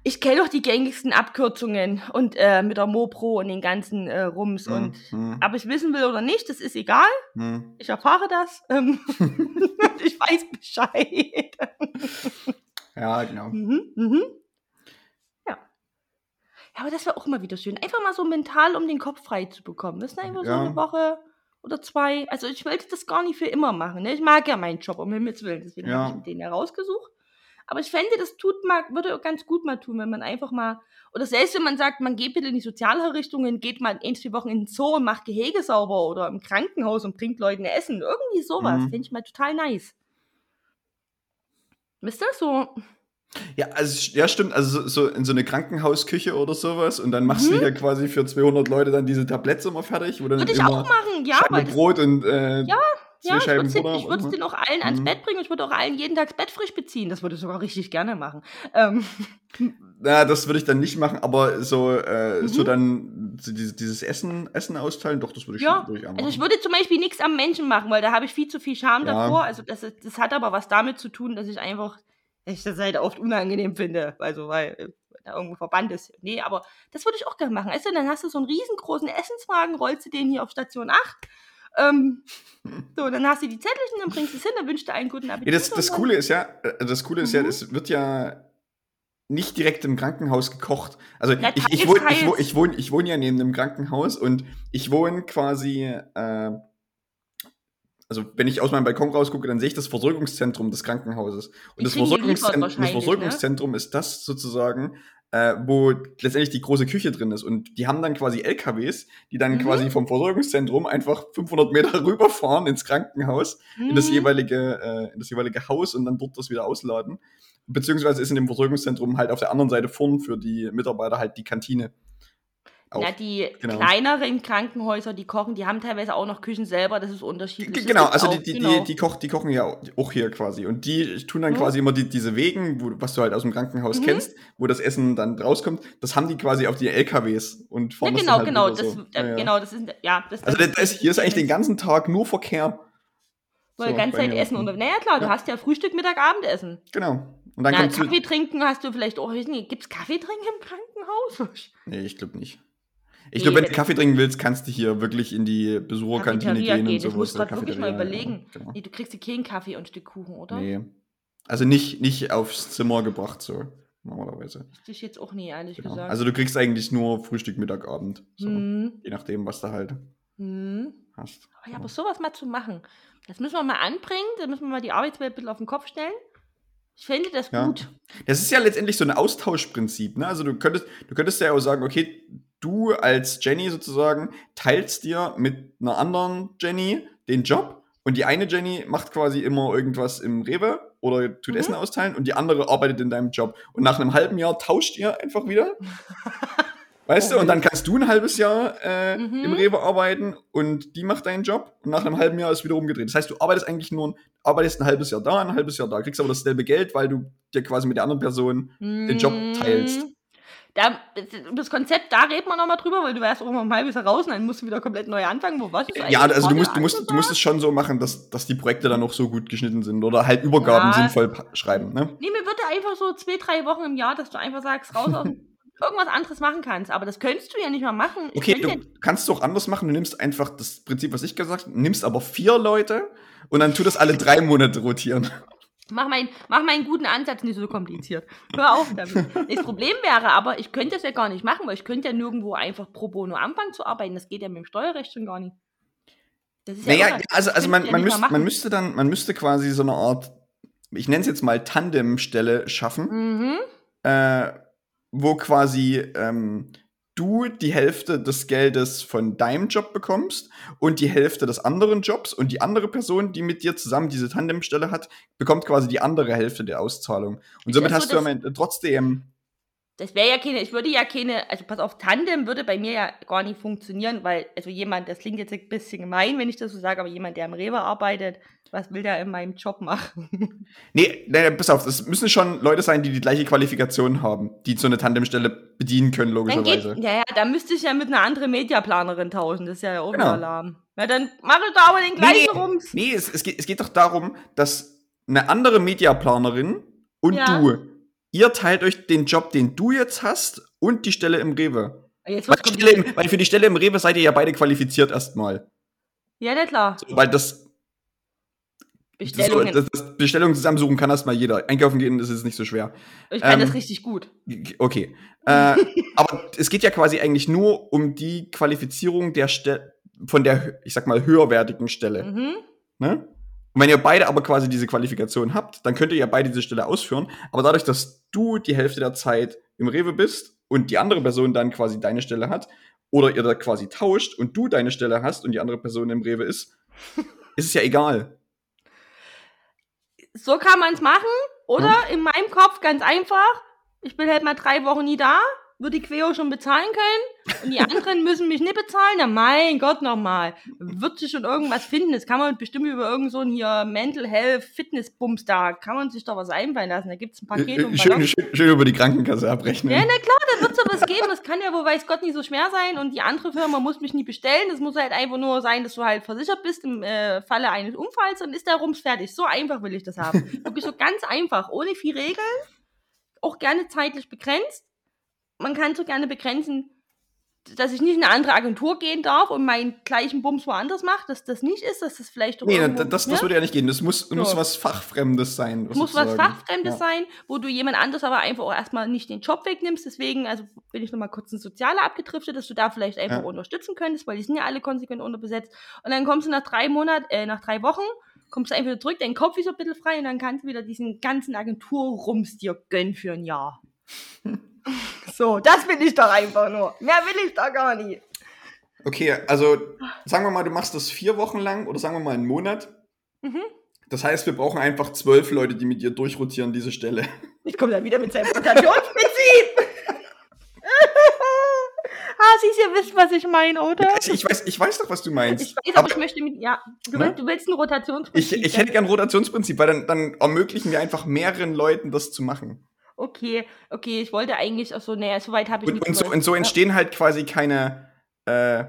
Speaker 2: ich kenne doch die gängigsten Abkürzungen und äh, mit der Mopro und den ganzen äh, Rums.
Speaker 1: Hm,
Speaker 2: Und
Speaker 1: hm,
Speaker 2: ob ich wissen will oder nicht, das ist egal.
Speaker 1: hm.
Speaker 2: Ich erfahre das. Ähm, [LAUGHS] [LAUGHS] ich weiß Bescheid.
Speaker 1: Ja, genau.
Speaker 2: Mhm, mhm. Ja. Ja, aber das wäre auch mal wieder schön. Einfach mal so mental, um den Kopf frei zu bekommen. Das ist einfach so
Speaker 1: Ja.
Speaker 2: eine Woche oder zwei. Also ich wollte das gar nicht für immer machen. Ne? Ich mag ja meinen Job, um Himmels Willen. Deswegen
Speaker 1: Ja.
Speaker 2: habe ich den ja rausgesucht. Aber ich fände, das tut mal, würde ganz gut mal tun, wenn man einfach mal, oder selbst wenn man sagt, man geht bitte in die Sozialrichtungen, geht mal ein, zwei Wochen in den Zoo und macht Gehege sauber oder im Krankenhaus und bringt Leuten Essen. Irgendwie sowas.
Speaker 1: Mhm.
Speaker 2: Finde ich mal total nice. Wisst ihr so?
Speaker 1: Ja, also, ja, stimmt. Also so, so in so eine Krankenhausküche oder sowas und dann machst du
Speaker 2: Mhm.
Speaker 1: hier quasi für 200 Leute dann diese Tabletts immer fertig,
Speaker 2: Würde ich
Speaker 1: immer
Speaker 2: auch machen, ja,
Speaker 1: Scheibe
Speaker 2: das
Speaker 1: Brot und äh,
Speaker 2: Ja, Ja, ich würde es denen auch allen ans
Speaker 1: Mhm.
Speaker 2: Bett bringen ich würde auch allen jeden Tag Bett frisch beziehen. Das würde ich sogar richtig gerne machen. Ähm, [LAUGHS]
Speaker 1: Na, das würde ich dann nicht machen, aber so, äh, so
Speaker 2: Mhm.
Speaker 1: dann so dieses, dieses Essen, Essen austeilen, doch, das würde ich
Speaker 2: Ja,
Speaker 1: schon auch
Speaker 2: also ich
Speaker 1: machen.
Speaker 2: würde zum Beispiel nichts am Menschen machen, weil da habe ich viel zu viel Scham
Speaker 1: Ja.
Speaker 2: davor. Also das, das hat aber was damit zu tun, dass ich einfach, ich das halt oft unangenehm finde. Also weil äh, da irgendwo Verband ist. Nee, aber das würde ich auch gerne machen. Weißt du, dann hast du so einen riesengroßen Essenswagen, rollst du den hier auf Station 8. Ähm, [LAUGHS] so, dann hast du die Zettelchen, dann bringst du es hin, dann wünschst du einen guten Appetit.
Speaker 1: Ja, das,
Speaker 2: und
Speaker 1: das Coole ist ja, äh, das Coole ist ja,
Speaker 2: Mhm.
Speaker 1: es wird ja nicht direkt im Krankenhaus gekocht. Also
Speaker 2: Ja,
Speaker 1: ich, ich, wohne, ich, wohne, ich, wohne, ich wohne ja neben einem Krankenhaus und ich wohne quasi, äh, also wenn ich aus meinem Balkon rausgucke, dann sehe ich das Versorgungszentrum des Krankenhauses. Und das, Versorgungszentrum, das
Speaker 2: ne?
Speaker 1: Versorgungszentrum ist das sozusagen, äh, wo letztendlich die große Küche drin ist. Und die haben dann quasi LKWs, die dann
Speaker 2: Mhm.
Speaker 1: quasi vom Versorgungszentrum einfach 500 Meter [LAUGHS] rüberfahren ins Krankenhaus in das
Speaker 2: Mhm.
Speaker 1: jeweilige, äh, in das jeweilige Haus und dann dort das wieder ausladen. Beziehungsweise ist in dem Versorgungszentrum halt auf der anderen Seite vorn für die Mitarbeiter halt die Kantine. Auch.
Speaker 2: Na, die
Speaker 1: genau.
Speaker 2: kleineren Krankenhäuser, die kochen, die haben teilweise auch noch Küchen selber, das ist unterschiedlich.
Speaker 1: Genau, also die, die,
Speaker 2: genau.
Speaker 1: die, die, koch, die kochen ja auch hier quasi. Und die tun dann
Speaker 2: Ja.
Speaker 1: quasi immer die, diese Wegen, wo, was du halt aus dem Krankenhaus
Speaker 2: Mhm.
Speaker 1: kennst, wo das Essen dann rauskommt, das haben die quasi auf die LKWs und
Speaker 2: ja,
Speaker 1: fahren das
Speaker 2: genau,
Speaker 1: halt
Speaker 2: genau, das,
Speaker 1: so.
Speaker 2: äh,
Speaker 1: Ja, ja.
Speaker 2: genau, das ist, ja, das,
Speaker 1: Also das, das, hier ist eigentlich den ganzen Tag nur Verkehr.
Speaker 2: Weil
Speaker 1: So,
Speaker 2: die ganze Zeit. Essen und, naja, klar, du
Speaker 1: Ja.
Speaker 2: hast ja Frühstück, Mittag, Abendessen.
Speaker 1: Genau. Und dann
Speaker 2: Ja,
Speaker 1: kommt
Speaker 2: Kaffee trinken hast du vielleicht auch, weiß nicht, gibt's Kaffee trinken im Krankenhaus?
Speaker 1: Nee, ich glaube nicht. Ich glaube, wenn du Kaffee trinken willst, kannst du hier wirklich in die Besucherkantine gehen und
Speaker 2: gehen,
Speaker 1: sowas.
Speaker 2: musst du
Speaker 1: oder
Speaker 2: grad wirklich mal
Speaker 1: ja,
Speaker 2: überlegen.
Speaker 1: genau.
Speaker 2: Nee, du kriegst dir keinen Kaffee und ein Stück Kuchen, oder?
Speaker 1: Nee. Also nicht, nicht aufs Zimmer gebracht, so normalerweise.
Speaker 2: Ist jetzt auch nie, ehrlich
Speaker 1: Genau.
Speaker 2: gesagt.
Speaker 1: Also du kriegst eigentlich nur Frühstück, Mittag, Abend. So.
Speaker 2: hm,
Speaker 1: Je nachdem, was du halt
Speaker 2: hm.
Speaker 1: hast.
Speaker 2: Aber ja, aber sowas mal zu machen, das müssen wir mal anbringen, da müssen wir mal die Arbeitswelt ein bisschen auf den Kopf stellen. Ich fände das
Speaker 1: Ja.
Speaker 2: gut.
Speaker 1: Das ist ja letztendlich so ein Austauschprinzip. Ne? Also du könntest, du könntest ja auch sagen, okay, du als Jenny sozusagen teilst dir mit einer anderen Jenny den Job und die eine Jenny macht quasi immer irgendwas im Rewe oder tut
Speaker 2: Mhm.
Speaker 1: Essen austeilen und die andere arbeitet in deinem Job. Und nach einem halben Jahr tauscht ihr einfach wieder. [LAUGHS] Weißt
Speaker 2: Oh,
Speaker 1: du, und dann kannst du ein halbes Jahr äh,
Speaker 2: Mhm.
Speaker 1: im Rewe arbeiten und die macht deinen Job und nach einem halben Jahr ist wieder umgedreht. Das heißt, du arbeitest eigentlich nur, arbeitest ein halbes Jahr da, ein halbes Jahr da, kriegst aber dasselbe Geld, weil du dir quasi mit der anderen Person den Job teilst.
Speaker 2: Da, das Konzept, da reden wir nochmal drüber, weil du wärst auch immer ein halbes raus und dann musst du wieder komplett neu anfangen. Wo was ist
Speaker 1: Ja,
Speaker 2: eigentlich
Speaker 1: also du musst, du musst, du musst es schon so machen, dass, dass die Projekte dann noch so gut geschnitten sind oder halt Übergaben
Speaker 2: Ja.
Speaker 1: sinnvoll schreiben. Ne?
Speaker 2: Nee, mir würde einfach so zwei, drei Wochen im Jahr, dass du einfach sagst, raus aus [LAUGHS] irgendwas anderes machen kannst. Aber das könntest du ja nicht mal machen.
Speaker 1: Okay, du kannst es auch anders machen. Du nimmst einfach das Prinzip, was ich gesagt habe, nimmst aber vier Leute und dann tu das alle drei Monate rotieren.
Speaker 2: Mach, mein, mach meinen guten Ansatz nicht so kompliziert. Hör auf damit. [LAUGHS] das Problem wäre aber, ich könnte das ja gar nicht machen, weil ich könnte ja nirgendwo einfach pro bono anfangen zu arbeiten. Das geht ja mit dem Steuerrecht schon gar nicht. Das ist
Speaker 1: Naja,
Speaker 2: irre.
Speaker 1: also, also man,
Speaker 2: ja
Speaker 1: man,
Speaker 2: mal
Speaker 1: man müsste dann, man müsste quasi so eine Art, ich nenne es jetzt mal Tandemstelle schaffen,
Speaker 2: Mhm.
Speaker 1: äh, wo quasi ähm, du die Hälfte des Geldes von deinem Job bekommst und die Hälfte des anderen Jobs und die andere Person, die mit dir zusammen diese Tandemstelle hat, bekommt quasi die andere Hälfte der Auszahlung. Und somit
Speaker 2: so,
Speaker 1: hast du am Ende trotzdem
Speaker 2: Das wäre ja keine, ich würde ja keine, also pass auf, Tandem würde bei mir ja gar nicht funktionieren, weil, also jemand, das klingt jetzt ein bisschen gemein, wenn ich das so sage, aber jemand, der im Rewe arbeitet, was will der in meinem Job machen? [LAUGHS]
Speaker 1: Nee, nee, pass auf, das müssen schon Leute sein, die die gleiche Qualifikation haben, die so eine Tandemstelle bedienen können,
Speaker 2: Dann geht,
Speaker 1: logischerweise.
Speaker 2: ja, ja, da müsste ich ja mit einer anderen Mediaplanerin tauschen, das ist ja auch
Speaker 1: Genau.
Speaker 2: lahm. Ja, dann mache ich da aber den gleichen Rums.
Speaker 1: Nee, es, es, geht, es geht doch darum, dass eine andere Mediaplanerin und
Speaker 2: Ja.
Speaker 1: du, ihr teilt euch den Job, den du jetzt hast und die Stelle im Rewe.
Speaker 2: Jetzt
Speaker 1: Weil, Stelle im, weil für die Stelle im Rewe seid ihr ja beide qualifiziert erstmal.
Speaker 2: Ja, na klar.
Speaker 1: So, weil das,
Speaker 2: Bestellungen.
Speaker 1: das, das Bestellung zusammensuchen kann erstmal jeder. Einkaufen gehen ist jetzt nicht so schwer.
Speaker 2: ich kann
Speaker 1: ähm,
Speaker 2: das richtig gut.
Speaker 1: Okay. Äh, [LAUGHS] aber es geht ja quasi eigentlich nur um die Qualifizierung der Stelle, von der, ich sag mal, höherwertigen Stelle.
Speaker 2: Mhm.
Speaker 1: Ne? Und wenn ihr beide aber quasi diese Qualifikation habt, dann könnt ihr ja beide diese Stelle ausführen. Aber dadurch, dass du die Hälfte der Zeit im Rewe bist und die andere Person dann quasi deine Stelle hat, oder ihr da quasi tauscht und du deine Stelle hast und die andere Person im Rewe ist, [LAUGHS] ist es ja egal.
Speaker 2: So kann man es machen. Oder in meinem Kopf ganz einfach. Ich bin halt mal drei Wochen nie da, würde die Queo schon bezahlen können. Und die anderen [LAUGHS] müssen mich nicht bezahlen. Na mein Gott nochmal. Wird sich schon irgendwas finden. Das kann man bestimmt über irgend so ein hier Mental Health Fitness Bums da. Kann man sich doch was einfallen lassen. Da gibt es ein Paket
Speaker 1: Äh,
Speaker 2: und
Speaker 1: schön, schön, schön über die Krankenkasse abrechnen.
Speaker 2: Ja, na klar, da wird sowas geben. Das kann ja wohl weiß Gott nicht so schwer sein. Und die andere Firma muss mich nie bestellen. Das muss halt einfach nur sein, dass du halt versichert bist im äh, Falle eines Unfalls. Dann ist der Rums fertig. So einfach will ich das haben. [LAUGHS] Wirklich so ganz einfach. Ohne viel Regeln. Auch gerne zeitlich begrenzt. Man kann so gerne begrenzen, dass ich nicht in eine andere Agentur gehen darf und meinen gleichen Bums woanders mache. Dass das nicht ist, dass das vielleicht doch
Speaker 1: Nee,
Speaker 2: irgendwo-
Speaker 1: das, das
Speaker 2: ne?
Speaker 1: würde ja nicht gehen. Das muss,
Speaker 2: So.
Speaker 1: muss was Fachfremdes sein.
Speaker 2: Es muss was. Fachfremdes
Speaker 1: Ja.
Speaker 2: sein, wo du jemand anderes aber einfach auch erstmal nicht den Job wegnimmst. Deswegen, also bin ich nochmal kurz ins Soziale abgedriftet, dass du da vielleicht einfach
Speaker 1: Ja.
Speaker 2: unterstützen könntest, weil die sind ja alle konsequent unterbesetzt. Und dann kommst du nach drei Monaten, äh, nach drei Wochen, kommst du einfach wieder zurück, dein Kopf ist so ein bisschen frei und dann kannst du wieder diesen ganzen Agenturrums dir gönnen für ein Jahr. [LAUGHS] so, das will ich doch einfach nur. Mehr will ich da gar nicht.
Speaker 1: Okay, also sagen wir mal, du machst das vier Wochen lang oder sagen wir mal einen Monat.
Speaker 2: Mhm.
Speaker 1: Das heißt, wir brauchen einfach zwölf Leute, die mit dir durchrotieren, diese Stelle.
Speaker 2: Ich komme dann wieder mit seinem Rotationsprinzip. [LAUGHS] ah, siehst ihr wisst, was ich meine, oder?
Speaker 1: Ich, ich, weiß, ich weiß doch, was du meinst.
Speaker 2: Ich weiß, aber, ich möchte mit, ja, du,
Speaker 1: Ne?
Speaker 2: willst, du willst ein
Speaker 1: ich,
Speaker 2: Rotationsprinzip.
Speaker 1: ich hätte gern Rotationsprinzip, weil dann, dann ermöglichen wir einfach mehreren Leuten, das zu machen.
Speaker 2: Okay, okay, ich wollte eigentlich, ach so, naja, so weit habe ich
Speaker 1: Und,
Speaker 2: nicht
Speaker 1: und, so, und so entstehen halt quasi keine. Äh,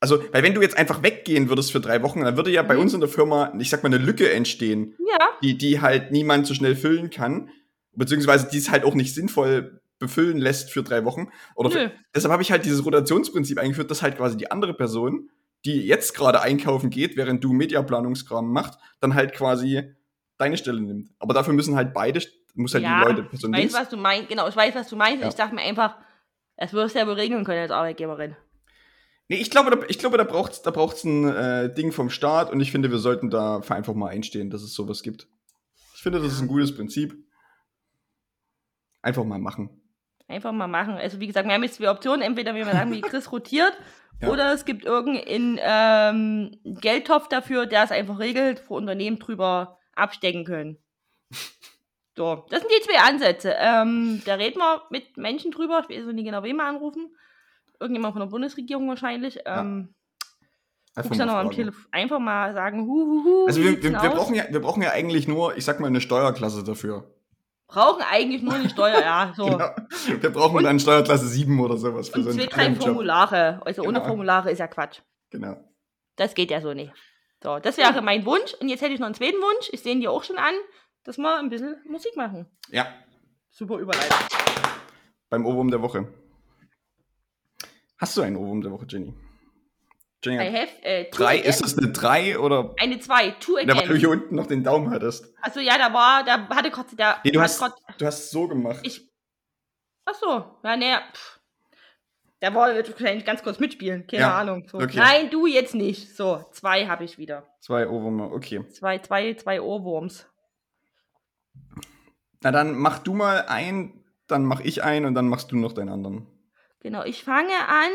Speaker 1: also, weil wenn du jetzt einfach weggehen würdest für drei Wochen, dann würde ja bei
Speaker 2: Mhm.
Speaker 1: uns in der Firma, ich sag mal, eine Lücke entstehen,
Speaker 2: Ja,
Speaker 1: die, die halt niemand so schnell füllen kann. Beziehungsweise die es halt auch nicht sinnvoll befüllen lässt für drei Wochen. Oder für, deshalb habe ich halt dieses Rotationsprinzip eingeführt, dass halt quasi die andere Person, die jetzt gerade einkaufen geht, während du Mediaplanungskram machst, dann halt quasi deine Stelle nimmt. Aber dafür müssen halt beide, muss halt
Speaker 2: Ja,
Speaker 1: die Leute,
Speaker 2: Ich
Speaker 1: Person
Speaker 2: weiß, was du meinst, genau, ich weiß, was du meinst.
Speaker 1: Ja.
Speaker 2: Ich dachte mir einfach, das wirst du ja wohl regeln können als Arbeitgeberin.
Speaker 1: Nee, ich glaube, da, ich glaube, da braucht's, da braucht's ein äh, Ding vom Staat und ich finde, wir sollten da einfach mal einstehen, dass es sowas gibt. Ich finde, das ist ein gutes Prinzip. Einfach mal machen.
Speaker 2: Einfach mal machen. Also wie gesagt, wir haben jetzt zwei Optionen. Entweder wir sagen, wie Chris rotiert, [LAUGHS]
Speaker 1: Ja.
Speaker 2: oder es gibt irgendeinen ähm, Geldtopf dafür, der es einfach regelt, wo Unternehmen drüber abstecken können. [LAUGHS] So, das sind die zwei Ansätze. Ähm, da reden wir mit Menschen drüber. Ich weiß nicht genau, wen wir anrufen. Irgendjemand von der Bundesregierung wahrscheinlich. Ähm,
Speaker 1: Einfach
Speaker 2: guck's dann
Speaker 1: mal
Speaker 2: am. Telefon. Einfach mal sagen, hu, hu, hu.
Speaker 1: Also wir, wir, wir, brauchen ja, wir brauchen ja eigentlich nur, ich sag mal, eine Steuerklasse dafür.
Speaker 2: brauchen eigentlich nur eine Steuer, ja. [LAUGHS] So.
Speaker 1: Genau. Wir brauchen dann Steuerklasse 7 oder sowas für
Speaker 2: Und
Speaker 1: so
Speaker 2: zwei, drei. Formulare. Also ohne
Speaker 1: Genau.
Speaker 2: Formulare ist ja Quatsch.
Speaker 1: Genau.
Speaker 2: Das geht ja so nicht. So, das wäre mein Wunsch. Und jetzt hätte ich noch einen zweiten Wunsch. Ich sehe ihn dir auch schon an, dass wir ein bisschen Musik machen.
Speaker 1: Ja,
Speaker 2: Super Überleitung.
Speaker 1: beim Ohrwurm der Woche. Hast du einen Ohrwurm der Woche, Jenny? Jenny
Speaker 2: I have äh,
Speaker 1: drei,
Speaker 2: again.
Speaker 1: ist das eine 3 oder
Speaker 2: Eine 2, two
Speaker 1: da, weil du
Speaker 2: again.
Speaker 1: hier unten noch den Daumen hattest?
Speaker 2: Also ja, da war, da hatte kurz, da
Speaker 1: Nee, du hast,
Speaker 2: grad,
Speaker 1: du hast so gemacht.
Speaker 2: ich, ach so, ja, pff. Da war wird wahrscheinlich ganz kurz mitspielen, keine
Speaker 1: Ja,
Speaker 2: Ahnung. So.
Speaker 1: okay.
Speaker 2: Nein, du jetzt nicht. So, zwei habe ich wieder.
Speaker 1: Zwei Ohrwürmer, okay.
Speaker 2: Zwei, zwei, zwei Ohrwurms.
Speaker 1: Na dann mach du mal ein, dann mach ich ein und dann machst du noch deinen anderen.
Speaker 2: Genau, ich fange an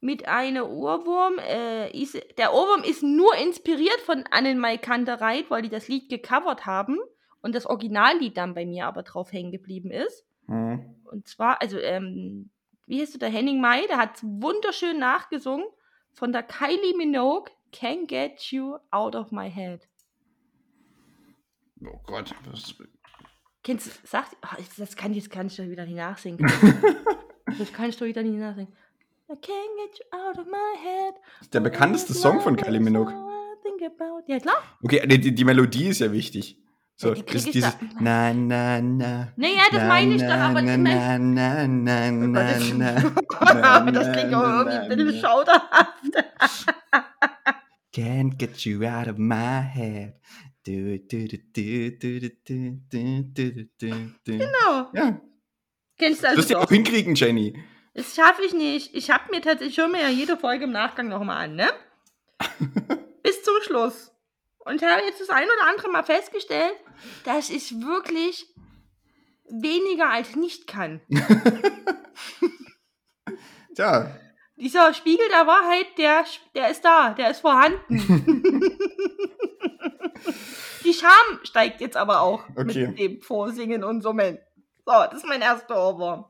Speaker 2: mit einem Ohrwurm. Äh, ist, der Ohrwurm ist nur inspiriert von Annenmai Kantereit, weil die das Lied gecovert haben und das Originallied dann bei mir aber drauf hängen geblieben ist.
Speaker 1: Hm.
Speaker 2: Und zwar, also, ähm, wie heißt du, der Henning Mai, der hat wunderschön nachgesungen von der Kylie Minogue, Can't Get You Out of My Head.
Speaker 1: Oh Gott. Das,
Speaker 2: Kennst du, sagt, ah, das kann ich, das kann ich doch wieder nicht nachsingen. [LAUGHS] das kann ich doch wieder nicht nachsingen. I can't get you out of my head.
Speaker 1: ist der bekannteste Song von Kylie Minogue.
Speaker 2: Think about- Ja, klar.
Speaker 1: Okay, die, die, die Melodie ist ja wichtig. So,
Speaker 2: Ja,
Speaker 1: ist dieses Na, na, na.
Speaker 2: Naja, das meine ich doch, aber
Speaker 1: na, na, na, na,
Speaker 2: Oh
Speaker 1: na,
Speaker 2: Gott,
Speaker 1: na,
Speaker 2: das, [LAUGHS] [LAUGHS] das klingt
Speaker 1: na,
Speaker 2: auch
Speaker 1: na,
Speaker 2: irgendwie ein bisschen
Speaker 1: na.
Speaker 2: schauderhaft.
Speaker 1: Can't get you out of my head.
Speaker 2: Genau.
Speaker 1: Ja.
Speaker 2: Kennst du also
Speaker 1: Wirst du auch hinkriegen, Jenny.
Speaker 2: Das schaffe ich nicht. Ich habe mir tatsächlich, ich höre mir ja jede Folge im Nachgang nochmal an, ne? [LAUGHS] Bis zum Schluss. Und habe jetzt das ein oder andere Mal festgestellt, dass ich wirklich weniger als nicht kann. [LAUGHS]
Speaker 1: Tja.
Speaker 2: Dieser Spiegel der Wahrheit, der, der ist da, der ist vorhanden. [LAUGHS] Die Scham steigt jetzt aber auch
Speaker 1: Okay.
Speaker 2: mit dem Vorsingen und Summen. So, das ist mein erster Ohrwurm.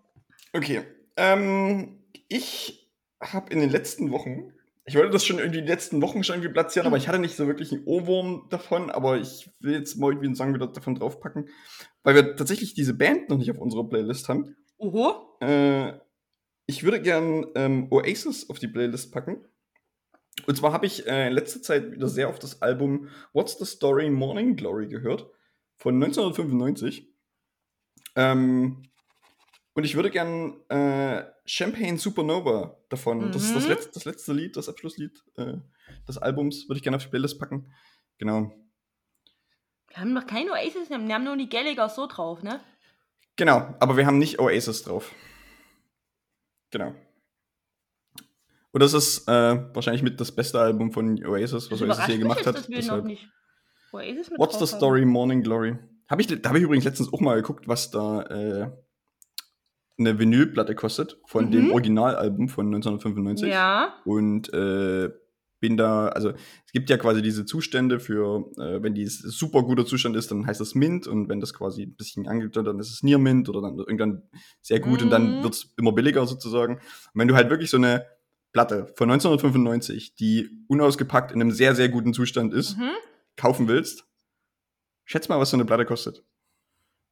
Speaker 1: okay. Ähm, ich habe in den letzten Wochen, ich wollte das schon irgendwie die letzten Wochen schon irgendwie platzieren, aber ich hatte nicht so wirklich einen Ohrwurm davon, aber ich will jetzt mal irgendwie einen Song wieder davon draufpacken, weil wir tatsächlich diese Band noch nicht auf unserer Playlist haben.
Speaker 2: Oho.
Speaker 1: Äh, ich würde gern ähm, Oasis auf die Playlist packen. Und zwar habe ich äh, in letzter Zeit wieder sehr auf das Album What's the Story Morning Glory gehört von 1995. Ähm, und ich würde gern äh, Champagne Supernova davon, das ist das
Speaker 2: Mhm.
Speaker 1: letzte, das letzte Lied, das Abschlusslied äh, des Albums, würde ich gerne auf die Playlist packen. Genau.
Speaker 2: Wir haben noch keine Oasis, wir haben nur die Gallagher so drauf, ne?
Speaker 1: Genau, aber wir haben nicht Oasis drauf. Genau. Und das ist äh, wahrscheinlich mit das beste Album von Oasis, was Oasis je gemacht
Speaker 2: jetzt,
Speaker 1: hat. Deshalb.
Speaker 2: nicht Oasis mit
Speaker 1: What's the. Story Morning Glory? Habe ich, da habe ich übrigens letztens auch mal geguckt, was da äh, eine Vinylplatte kostet von
Speaker 2: Mhm.
Speaker 1: dem Originalalbum von 1995.
Speaker 2: Ja.
Speaker 1: Und äh, bin da, also es gibt ja quasi diese Zustände für, äh, wenn die super guter Zustand ist, dann heißt das Mint und wenn das quasi ein bisschen angeht, dann ist es Near Mint oder dann irgendwann sehr gut und dann
Speaker 2: Mhm.
Speaker 1: wird es immer billiger sozusagen. Und wenn du halt wirklich so eine Platte von 1995, die unausgepackt in einem sehr, sehr guten Zustand ist,
Speaker 2: Mhm.
Speaker 1: kaufen willst, schätz mal, was so eine Platte kostet.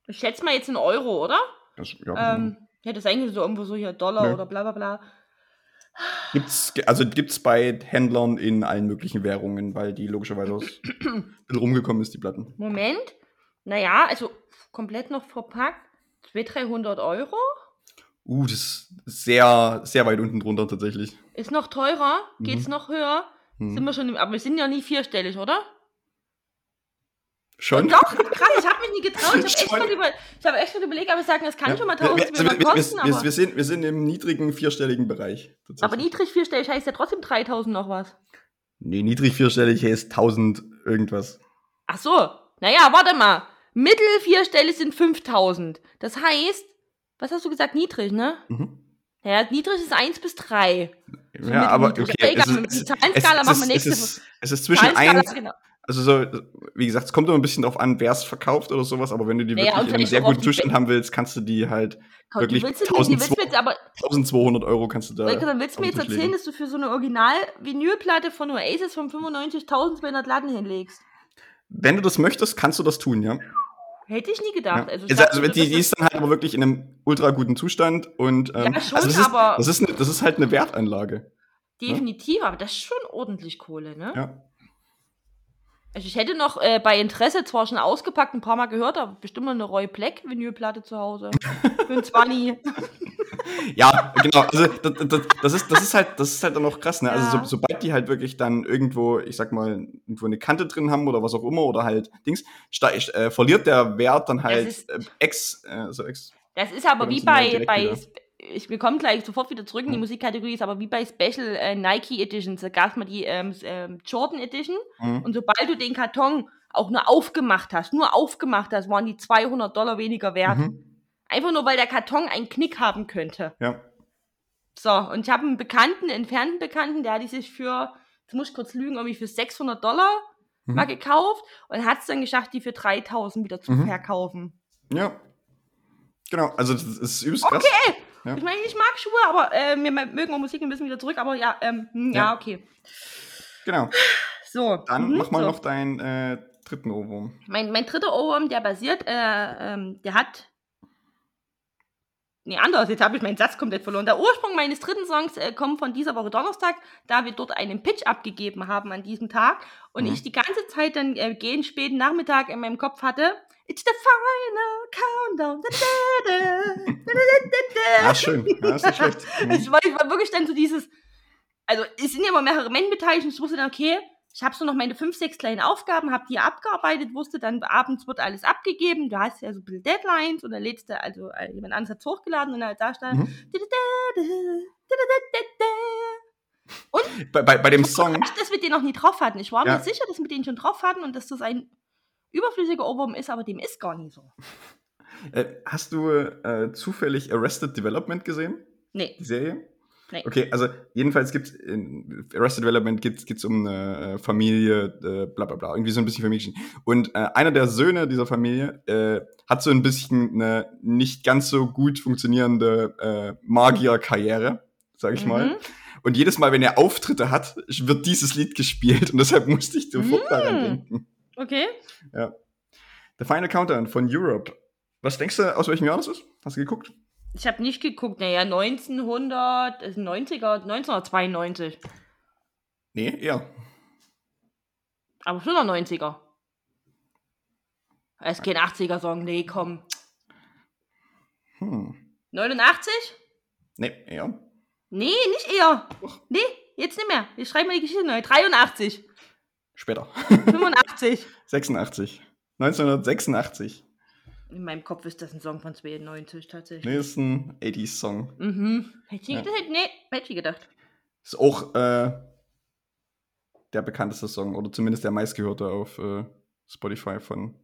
Speaker 2: Ich schätze mal jetzt einen Euro, oder?
Speaker 1: Das, ja,
Speaker 2: Ähm, ja, das ist eigentlich so irgendwo so hier Dollar
Speaker 1: Nö.
Speaker 2: oder bla bla bla.
Speaker 1: Gibt's, also gibt's bei Händlern in allen möglichen Währungen, weil die logischerweise aus [CLEARS THROAT] rumgekommen ist, die Platten.
Speaker 2: Moment. Naja, also komplett noch verpackt. 200, 300 Euro.
Speaker 1: Uh, das ist sehr, sehr weit unten drunter tatsächlich.
Speaker 2: Ist noch teurer. Geht's
Speaker 1: Mhm.
Speaker 2: noch höher?
Speaker 1: Hm.
Speaker 2: Sind wir schon im, aber wir sind ja nie vierstellig, oder?
Speaker 1: Schon?
Speaker 2: Doch, krass, ich habe mich nie getraut. Ich habe echt,
Speaker 1: Schon.
Speaker 2: mal über, ich hab echt mal überlegt, aber ich sagen, das kann
Speaker 1: Ja,
Speaker 2: schon mal
Speaker 1: wir, wir,
Speaker 2: 1200
Speaker 1: wir, wir,
Speaker 2: kosten,
Speaker 1: wir,
Speaker 2: aber,
Speaker 1: wir, sind, wir sind im niedrigen vierstelligen Bereich.
Speaker 2: aber niedrig vierstellig heißt ja trotzdem 3000 noch was.
Speaker 1: Nee, niedrig vierstellig heißt 1000 irgendwas.
Speaker 2: Ach so, naja, warte mal. Mittel vierstellig sind 5000. Das heißt, was hast du gesagt, niedrig, ne?
Speaker 1: Mhm.
Speaker 2: Ja, niedrig ist 1 bis 3. So
Speaker 1: ja, aber okay.
Speaker 2: Aber egal, mit
Speaker 1: es,
Speaker 2: der Zahlenskala
Speaker 1: es,
Speaker 2: machen wir nächste
Speaker 1: es, ist, es ist zwischen
Speaker 2: Zahlenskala,
Speaker 1: 1,
Speaker 2: genau.
Speaker 1: Also so, wie gesagt, es kommt immer ein bisschen drauf an, wer es verkauft oder sowas, aber wenn du die
Speaker 2: Naja,
Speaker 1: wirklich in einem sehr guten Zustand haben willst, kannst du die halt
Speaker 2: Kaum,
Speaker 1: wirklich
Speaker 2: willst, die willst du mir jetzt aber
Speaker 1: 1200 Euro kannst du da.
Speaker 2: Dann willst du mir jetzt erzählen,
Speaker 1: legen.
Speaker 2: dass du für so eine Original-Vinylplatte von Oasis von 95.200 Latten hinlegst.
Speaker 1: Wenn du das möchtest, kannst du das tun, ja.
Speaker 2: Hätte ich nie
Speaker 1: ja.
Speaker 2: gedacht. Also, ich
Speaker 1: Also,
Speaker 2: dachte,
Speaker 1: also die,
Speaker 2: ist-
Speaker 1: dann halt aber wirklich in einem ultra guten Zustand und ähm,
Speaker 2: Ja, schon,
Speaker 1: also das ist,
Speaker 2: aber-
Speaker 1: das ist, eine, das ist halt eine Wertanlage.
Speaker 2: definitiv, aber das ist schon ordentlich Kohle, ne?
Speaker 1: Ja.
Speaker 2: Also ich hätte noch äh, bei Interesse zwar schon ausgepackt, ein paar Mal gehört, aber bestimmt noch eine Roy Black Vinylplatte zu Hause. Für ein 20. [LAUGHS]
Speaker 1: Ja, genau. Also das, das, das, ist, das ist halt, das ist halt dann noch krass, ne? Also
Speaker 2: Ja.
Speaker 1: so, sobald die halt wirklich dann irgendwo, ich sag mal, irgendwo eine Kante drin haben oder was auch immer oder halt Dings, äh, verliert der Wert dann halt
Speaker 2: ist-
Speaker 1: äh, ex, äh, so ex.
Speaker 2: Das ist aber wie bei, bei ich, wir kommen gleich sofort wieder zurück in die. Musikkategorie, ist aber wie bei Special äh, Nike Editions. Da gab es mal die ähm, ähm, Jordan Edition
Speaker 1: Mhm.
Speaker 2: und sobald du den Karton auch nur aufgemacht hast, nur aufgemacht hast, waren die 200 Dollar weniger wert.
Speaker 1: Mhm.
Speaker 2: Einfach nur, weil der Karton einen Knick haben könnte.
Speaker 1: Ja.
Speaker 2: So, und ich habe einen Bekannten, einen entfernten Bekannten, der hat die sich für, jetzt muss ich kurz lügen, irgendwie für 600 Dollar
Speaker 1: Mhm.
Speaker 2: mal gekauft und hat es dann geschafft, die für 3000 wieder zu
Speaker 1: Mhm.
Speaker 2: verkaufen.
Speaker 1: Ja. Genau, also das ist übelst krass. Ja.
Speaker 2: Ich meine, ich mag Schuhe, aber äh, wir mögen auch Musik ein bisschen wieder zurück, aber ja, ähm, hm, ja.
Speaker 1: Ja.
Speaker 2: okay.
Speaker 1: Genau.
Speaker 2: So.
Speaker 1: Dann
Speaker 2: mhm,
Speaker 1: mach mal
Speaker 2: so.
Speaker 1: noch deinen äh, dritten Ohrwurm.
Speaker 2: Mein, mein dritter Ohrwurm, der basiert, äh, ähm, der hat. Nee, anders, jetzt habe ich meinen Satz komplett verloren. Der Ursprung meines dritten Songs äh, kommt von dieser Woche Donnerstag, da wir dort einen Pitch abgegeben haben an diesem Tag und
Speaker 1: Mhm.
Speaker 2: ich die ganze Zeit dann äh, gegen späten Nachmittag in meinem Kopf hatte. It's the final countdown. Da.
Speaker 1: Ah, schön. Ja, ist nicht schlecht. [LAUGHS] Mhm.
Speaker 2: Ich war, ich war wirklich dann so dieses, also es sind ja immer mehrere Menschen beteiligt und ich wusste dann, okay, ich habe so noch meine fünf, sechs kleinen Aufgaben, habe die abgearbeitet, wusste dann, abends wird alles abgegeben, du hast ja so ein bisschen Deadlines und dann lädst du, also äh, jemand anderes hat's hochgeladen und dann da stand,
Speaker 1: Mhm.
Speaker 2: und
Speaker 1: Bei, bei, bei dem Song,
Speaker 2: überrascht, dass wir den noch nie drauf hatten. Ich war
Speaker 1: Ja.
Speaker 2: mir sicher, dass wir den schon drauf hatten und dass das ein überflüssiger Ohrwurm ist, aber dem ist gar nicht so.
Speaker 1: äh, hast du äh, zufällig Arrested Development gesehen?
Speaker 2: Nee,
Speaker 1: Die Serie?
Speaker 2: Nee.
Speaker 1: Okay, also jedenfalls gibt's in Arrested Development geht's, geht's um eine äh, Familie, äh, bla bla bla, irgendwie so ein bisschen Familien. Und äh, einer der Söhne dieser Familie äh, hat so ein bisschen eine nicht ganz so gut funktionierende äh, Magierkarriere, sag ich mal.
Speaker 2: Mhm.
Speaker 1: Und jedes Mal, wenn er Auftritte hat, wird dieses Lied gespielt und deshalb musste ich sofort
Speaker 2: Mm.
Speaker 1: daran denken.
Speaker 2: Okay.
Speaker 1: The Final Countdown von Europe. Was denkst du, aus welchem Jahr das ist? Hast du geguckt?
Speaker 2: Ich habe nicht geguckt, naja, 1900, das ist 90er, 1992.
Speaker 1: Nee, eher.
Speaker 2: Aber schon noch 90er. Es ist kein 80er-Song, nee, komm.
Speaker 1: Hm.
Speaker 2: 89?
Speaker 1: Nee, eher.
Speaker 2: Nee, nicht eher. Nee, jetzt nicht mehr. Ich schreibe mal die Geschichte neu. 83,
Speaker 1: Später.
Speaker 2: 85.
Speaker 1: 86. 1986.
Speaker 2: In meinem Kopf ist das ein Song von 92 tatsächlich.
Speaker 1: Nee, ist ein 80s-Song.
Speaker 2: Mhm. Hätte ich
Speaker 1: Ja.
Speaker 2: gedacht? Nee, hätte ich gedacht.
Speaker 1: Ist auch äh, der bekannteste Song oder zumindest der meistgehörte auf äh, Spotify von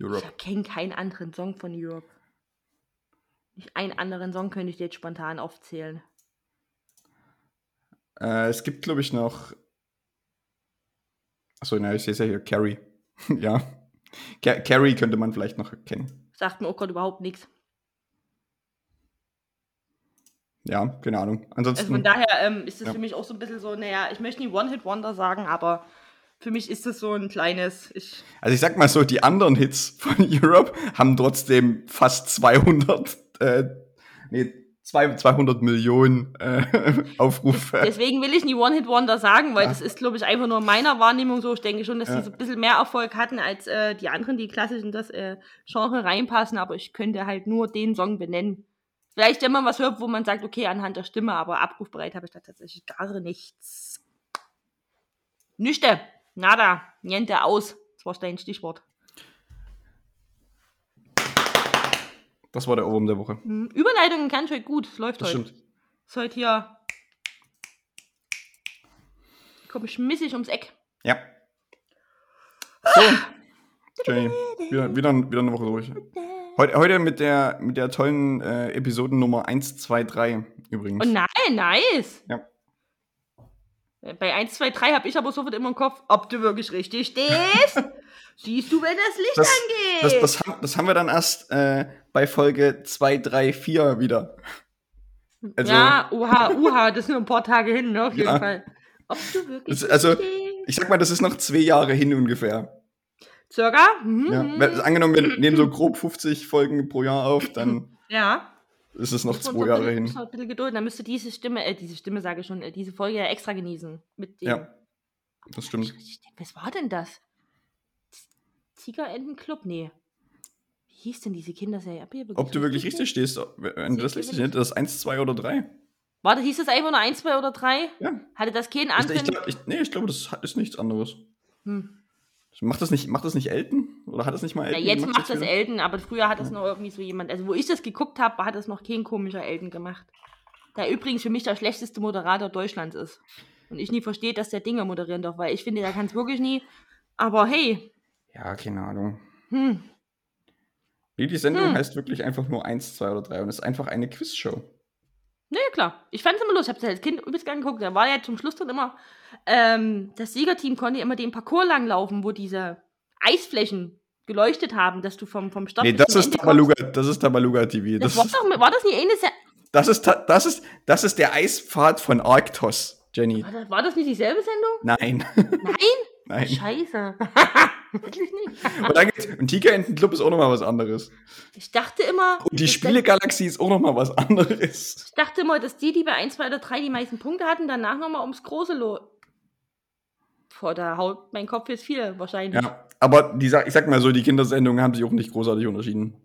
Speaker 1: Europe.
Speaker 2: Ich kenne keinen anderen Song von Europe. Nicht einen anderen Song könnte ich dir jetzt spontan aufzählen.
Speaker 1: Äh, es gibt, glaube ich, noch. Achso, na, ich sehe es ja hier. Carrie. [LAUGHS] ja. Ca Carrie könnte man vielleicht noch kennen.
Speaker 2: Sagt mir auch gerade überhaupt nichts.
Speaker 1: Ja, keine Ahnung.
Speaker 2: Also
Speaker 1: Ansonsten.
Speaker 2: von daher ähm, ist das
Speaker 1: Ja.
Speaker 2: für mich auch so ein bisschen so, naja, ich möchte nie One-Hit-Wonder sagen, aber für mich ist das so ein kleines, ich,
Speaker 1: Also ich sag mal so, die anderen Hits von [LAUGHS] Europe haben trotzdem fast 200, äh, nee, zwei- 200 Millionen äh, [LAUGHS] Aufrufe.
Speaker 2: deswegen will ich nie One-Hit-Wonder sagen, weil
Speaker 1: Ja.
Speaker 2: das ist, glaube ich, einfach nur in meiner Wahrnehmung so. Ich denke schon, dass
Speaker 1: Ja.
Speaker 2: die so ein bisschen mehr Erfolg hatten als äh, die anderen, die klassisch in das äh, Genre reinpassen, aber ich könnte halt nur den Song benennen. Vielleicht, wenn man was hört, wo man sagt, okay, anhand der Stimme, aber abrufbereit habe ich da tatsächlich gar nichts. Nüchte, nada, niente aus. Das war dein Stichwort.
Speaker 1: Das war der Ohrwurm der Woche.
Speaker 2: Hm, Überleitungen kann ich heute gut. Es läuft
Speaker 1: Das
Speaker 2: heute.
Speaker 1: stimmt.
Speaker 2: Ist heute hier. Komme schmissig ums Eck.
Speaker 1: Ja. So. Jenny, wieder, wieder, wieder eine Woche durch. Heute, heute mit der, mit der tollen äh, Episodennummer 1, 2, 3 übrigens.
Speaker 2: Oh nein, nice. Bei 1, 2, 3 habe ich aber sofort immer im Kopf, ob du wirklich richtig stehst. [LAUGHS] Siehst du, wenn das Licht
Speaker 1: Das-
Speaker 2: angeht.
Speaker 1: Das, das, haben, das haben wir dann erst äh, bei Folge 2, 3, 4 wieder. Also,
Speaker 2: ja, uha, uha, das ist nur ein paar Tage hin, ne, auf jeden
Speaker 1: Ja.
Speaker 2: Fall. Ob du wirklich
Speaker 1: Das- also-
Speaker 2: stehst.
Speaker 1: ich sag mal, das ist noch zwei Jahre hin ungefähr.
Speaker 2: Circa? Mhm.
Speaker 1: Ja. Weil, angenommen, wir nehmen so grob 50 Folgen pro Jahr auf, dann
Speaker 2: ja.
Speaker 1: Ist es noch zwei
Speaker 2: ein
Speaker 1: Jahre hin.
Speaker 2: man ein bisschen Geduld, dann müsste diese Stimme, äh, diese Stimme sage ich schon, äh, diese Folge ja extra genießen. Mit dem,
Speaker 1: Ja, das stimmt.
Speaker 2: Was war denn das? Tigerentenclub? Nee. Wie hieß denn diese Kinderserie?
Speaker 1: Ob du wirklich richtig stehst, wenn du das richtig nennst, das ist 1, 2 oder 3.
Speaker 2: Warte, hieß das einfach nur 1, 2 oder 3?
Speaker 1: Ja.
Speaker 2: Hatte das keinen Anfang?
Speaker 1: ich, glaub- ich, nee, ich glaube, das ist nichts anderes.
Speaker 2: Hm.
Speaker 1: Macht das nicht, macht das nicht Elton? Oder hat das nicht mal
Speaker 2: Ja,
Speaker 1: Elton
Speaker 2: jetzt
Speaker 1: gemacht?
Speaker 2: macht das
Speaker 1: wieder?
Speaker 2: Elton, aber früher hat das noch irgendwie so jemand. Also, wo ich das geguckt habe, hat das noch kein komischer Elton gemacht. Der übrigens für mich der schlechteste Moderator Deutschlands ist. Und ich nie verstehe, dass der Dinge moderieren darf, weil ich finde, der kann es wirklich nie. Aber hey,
Speaker 1: Ja, keine Ahnung.
Speaker 2: hm,
Speaker 1: die Sendung
Speaker 2: Hm.
Speaker 1: heißt wirklich einfach nur 1, 2 oder 3 und ist einfach eine Quizshow.
Speaker 2: Nee, klar. Ich fand es immer lustig. Ich habe als Kind übelst gern geguckt. Da war ja zum Schluss dann immer, ähm, das Siegerteam konnte immer den Parcours langlaufen, wo diese Eisflächen geleuchtet haben, dass du vom, vom Start
Speaker 1: Nee, das ist Tabaluga, das ist Tabaluga TV. Das,
Speaker 2: Das war doch, war das nicht eine Se
Speaker 1: das, ist, das, ist, das ist der Eispfad von Arktos, Jenny.
Speaker 2: war, das, war das nicht dieselbe Sendung?
Speaker 1: Nein.
Speaker 2: Nein? [LAUGHS]
Speaker 1: Nein.
Speaker 2: Scheiße. [LAUGHS] Wirklich nicht.
Speaker 1: Und, dann gibt's, und Tigerentenclub ist auch nochmal was anderes.
Speaker 2: Ich dachte immer.
Speaker 1: Und die Spielegalaxie ist auch nochmal was anderes.
Speaker 2: Ich dachte immer, dass die, die bei 1, 2 oder 3 die meisten Punkte hatten, danach nochmal ums Große lo. Boah, da haut mein Kopf jetzt viel wahrscheinlich.
Speaker 1: Ja, aber die, ich sag mal so, die Kindersendungen haben sich auch nicht großartig unterschieden.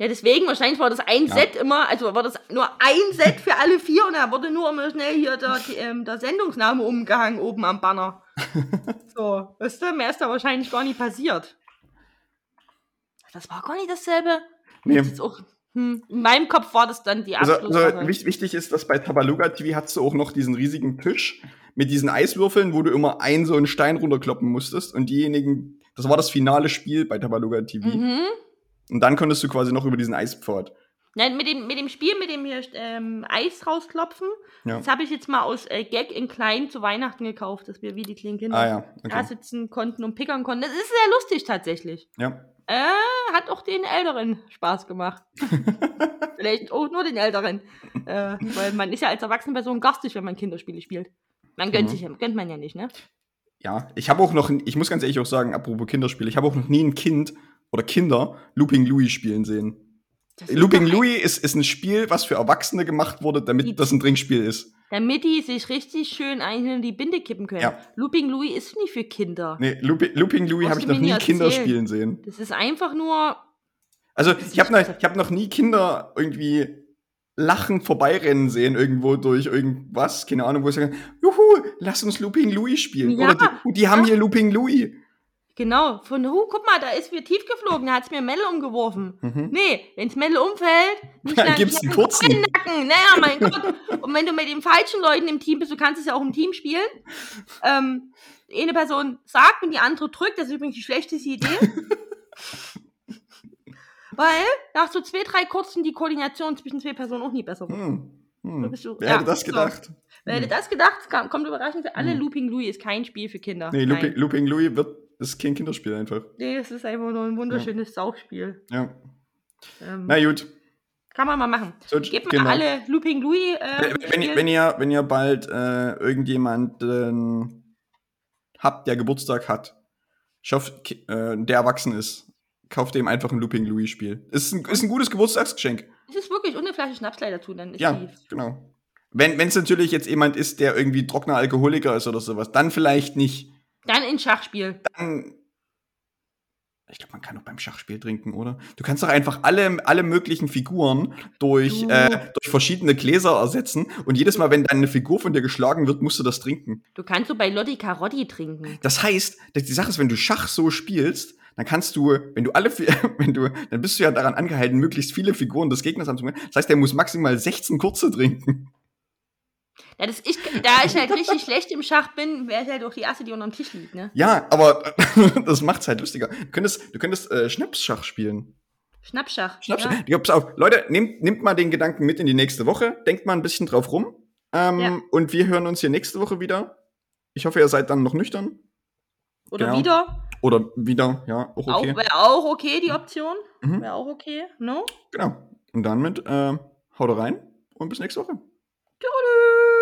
Speaker 2: Ja, deswegen, wahrscheinlich war das ein
Speaker 1: Ja.
Speaker 2: Set immer, also war das nur ein Set für alle vier und da wurde nur immer schnell hier der, ähm, der Sendungsname umgehangen oben am Banner. [LAUGHS] so, weißt du, mehr ist da wahrscheinlich gar nicht passiert. Das war gar nicht dasselbe.
Speaker 1: Nee.
Speaker 2: Das auch, hm, in meinem Kopf war das dann die
Speaker 1: Also, also wich- wichtig ist, dass bei Tabaluga TV hattest du auch noch diesen riesigen Tisch mit diesen Eiswürfeln, wo du immer einen so einen Stein runterkloppen musstest und diejenigen, das war das finale Spiel bei Tabaluga TV.
Speaker 2: mhm.
Speaker 1: Und dann konntest du quasi noch über diesen Eispfad.
Speaker 2: Nein, mit dem, mit dem Spiel, mit dem hier ähm, Eis rausklopfen,
Speaker 1: Ja.
Speaker 2: das habe ich jetzt mal aus äh, Gag in klein zu Weihnachten gekauft, dass wir wie die kleinen Kinder
Speaker 1: Ah ja,
Speaker 2: da
Speaker 1: okay.
Speaker 2: sitzen konnten und pickern konnten. Das ist sehr lustig tatsächlich.
Speaker 1: Ja.
Speaker 2: Äh, hat auch den Älteren Spaß gemacht. [LAUGHS] Vielleicht auch nur den Älteren. Äh, weil man ist ja als erwachsene Person garstig, wenn man Kinderspiele spielt. Man gönnt
Speaker 1: Mhm.
Speaker 2: sich ja, gönnt man ja nicht, ne?
Speaker 1: Ja, ich habe auch noch, ich muss ganz ehrlich auch sagen, apropos Kinderspiele, ich habe auch noch nie ein Kind oder Kinder Looping Louis spielen sehen. Looping Louis ist, ist ein Spiel, was für Erwachsene gemacht wurde,
Speaker 2: Die-
Speaker 1: damit das ein Trinkspiel ist.
Speaker 2: Damit die sich richtig schön ein in die Binde kippen können.
Speaker 1: Ja.
Speaker 2: Looping Louis ist nicht für Kinder.
Speaker 1: Nee, Looping, Looping Louis habe ich noch nie Kinder
Speaker 2: erzählen.
Speaker 1: spielen sehen.
Speaker 2: Das ist einfach nur.
Speaker 1: Also ich habe noch, ich hab noch nie Kinder irgendwie lachend vorbeirennen sehen irgendwo durch irgendwas, keine Ahnung, wo sie sagen, juhu, lass uns Looping Louis spielen.
Speaker 2: Ja.
Speaker 1: Oder die, oh, die haben hier Looping Louis.
Speaker 2: Genau, von, huh, guck mal, da ist mir tief geflogen, da hat es mir Melle umgeworfen.
Speaker 1: Mhm.
Speaker 2: Nee, wenn's Melle umfällt, nicht
Speaker 1: Dann
Speaker 2: lang-
Speaker 1: gibt's einen kurzen.
Speaker 2: Nacken. Naja, mein Gott. Und wenn du mit den falschen Leuten im Team bist, du kannst es ja auch im Team spielen. Ähm, eine Person sagt und die andere drückt, das ist übrigens die schlechteste Idee. [LAUGHS] Weil nach so zwei, drei kurzen die Koordination zwischen zwei Personen auch nie besser wird.
Speaker 1: Hm. Hm.
Speaker 2: du-
Speaker 1: Wer
Speaker 2: ja,
Speaker 1: hätte das
Speaker 2: so.
Speaker 1: gedacht?
Speaker 2: Wer hätte das gedacht? Kam- Kommt überraschend für alle.
Speaker 1: Hm.
Speaker 2: Looping Louis ist kein Spiel für Kinder.
Speaker 1: Nee. Looping, Looping Louis wird, ist kein Kinderspiel einfach.
Speaker 2: Nee, es ist einfach nur ein wunderschönes Saufspiel.
Speaker 1: Ja.
Speaker 2: Ähm,
Speaker 1: Na gut.
Speaker 2: kann man mal machen.
Speaker 1: So,
Speaker 2: Gebt mal
Speaker 1: genau.
Speaker 2: alle Looping Louis. Äh,
Speaker 1: Wenn, wenn, ihr, wenn, ihr, wenn ihr bald äh, irgendjemanden habt, der Geburtstag hat, schafft, äh, der erwachsen ist, kauft dem einfach ein Looping Louis Spiel. Ist ein, ist ein gutes Geburtstagsgeschenk.
Speaker 2: Es ist wirklich und eine Flasche Schnaps gleich dazu, dann ist
Speaker 1: Ja,
Speaker 2: die.
Speaker 1: genau. Wenn es natürlich jetzt jemand ist, der irgendwie trockener Alkoholiker ist oder sowas, dann vielleicht nicht.
Speaker 2: Dann in Schachspiel.
Speaker 1: Dann. Ich glaube, man kann auch beim Schachspiel trinken, oder? Du kannst doch einfach alle, alle möglichen Figuren durch,
Speaker 2: Du.
Speaker 1: äh, durch verschiedene Gläser ersetzen und jedes Mal, wenn deine Figur von dir geschlagen wird, musst du das trinken.
Speaker 2: Du kannst so bei Lotti Carotti trinken.
Speaker 1: Das heißt, die Sache ist, wenn du Schach so spielst, dann kannst du, wenn du alle, [LAUGHS] wenn du, dann bist du ja daran angehalten, möglichst viele Figuren des Gegners anzubringen. Das heißt, der muss maximal 16 kurze trinken.
Speaker 2: Ja, das ich, da ich halt richtig schlecht im Schach bin, wäre ich halt auch die erste, die unterm Tisch liegt, ne?
Speaker 1: Ja, aber [LAUGHS] das macht's halt lustiger. Du könntest, du könntest äh, Schnapsschach spielen.
Speaker 2: Schnappschach.
Speaker 1: Schnaps,
Speaker 2: Ja.
Speaker 1: ja. pass auf. Leute, nehmt, nehmt mal den Gedanken mit in die nächste Woche. Denkt mal ein bisschen drauf rum. Ähm,
Speaker 2: Ja.
Speaker 1: Und wir hören uns hier nächste Woche wieder. Ich hoffe, ihr seid dann noch nüchtern.
Speaker 2: Oder
Speaker 1: Genau.
Speaker 2: wieder.
Speaker 1: Oder wieder, ja, auch okay.
Speaker 2: Auch, Wäre auch okay, die Option.
Speaker 1: Mhm.
Speaker 2: Wäre auch okay, no?
Speaker 1: Genau. Und dann mit, äh, haut rein und bis nächste Woche.
Speaker 2: Toodaloo!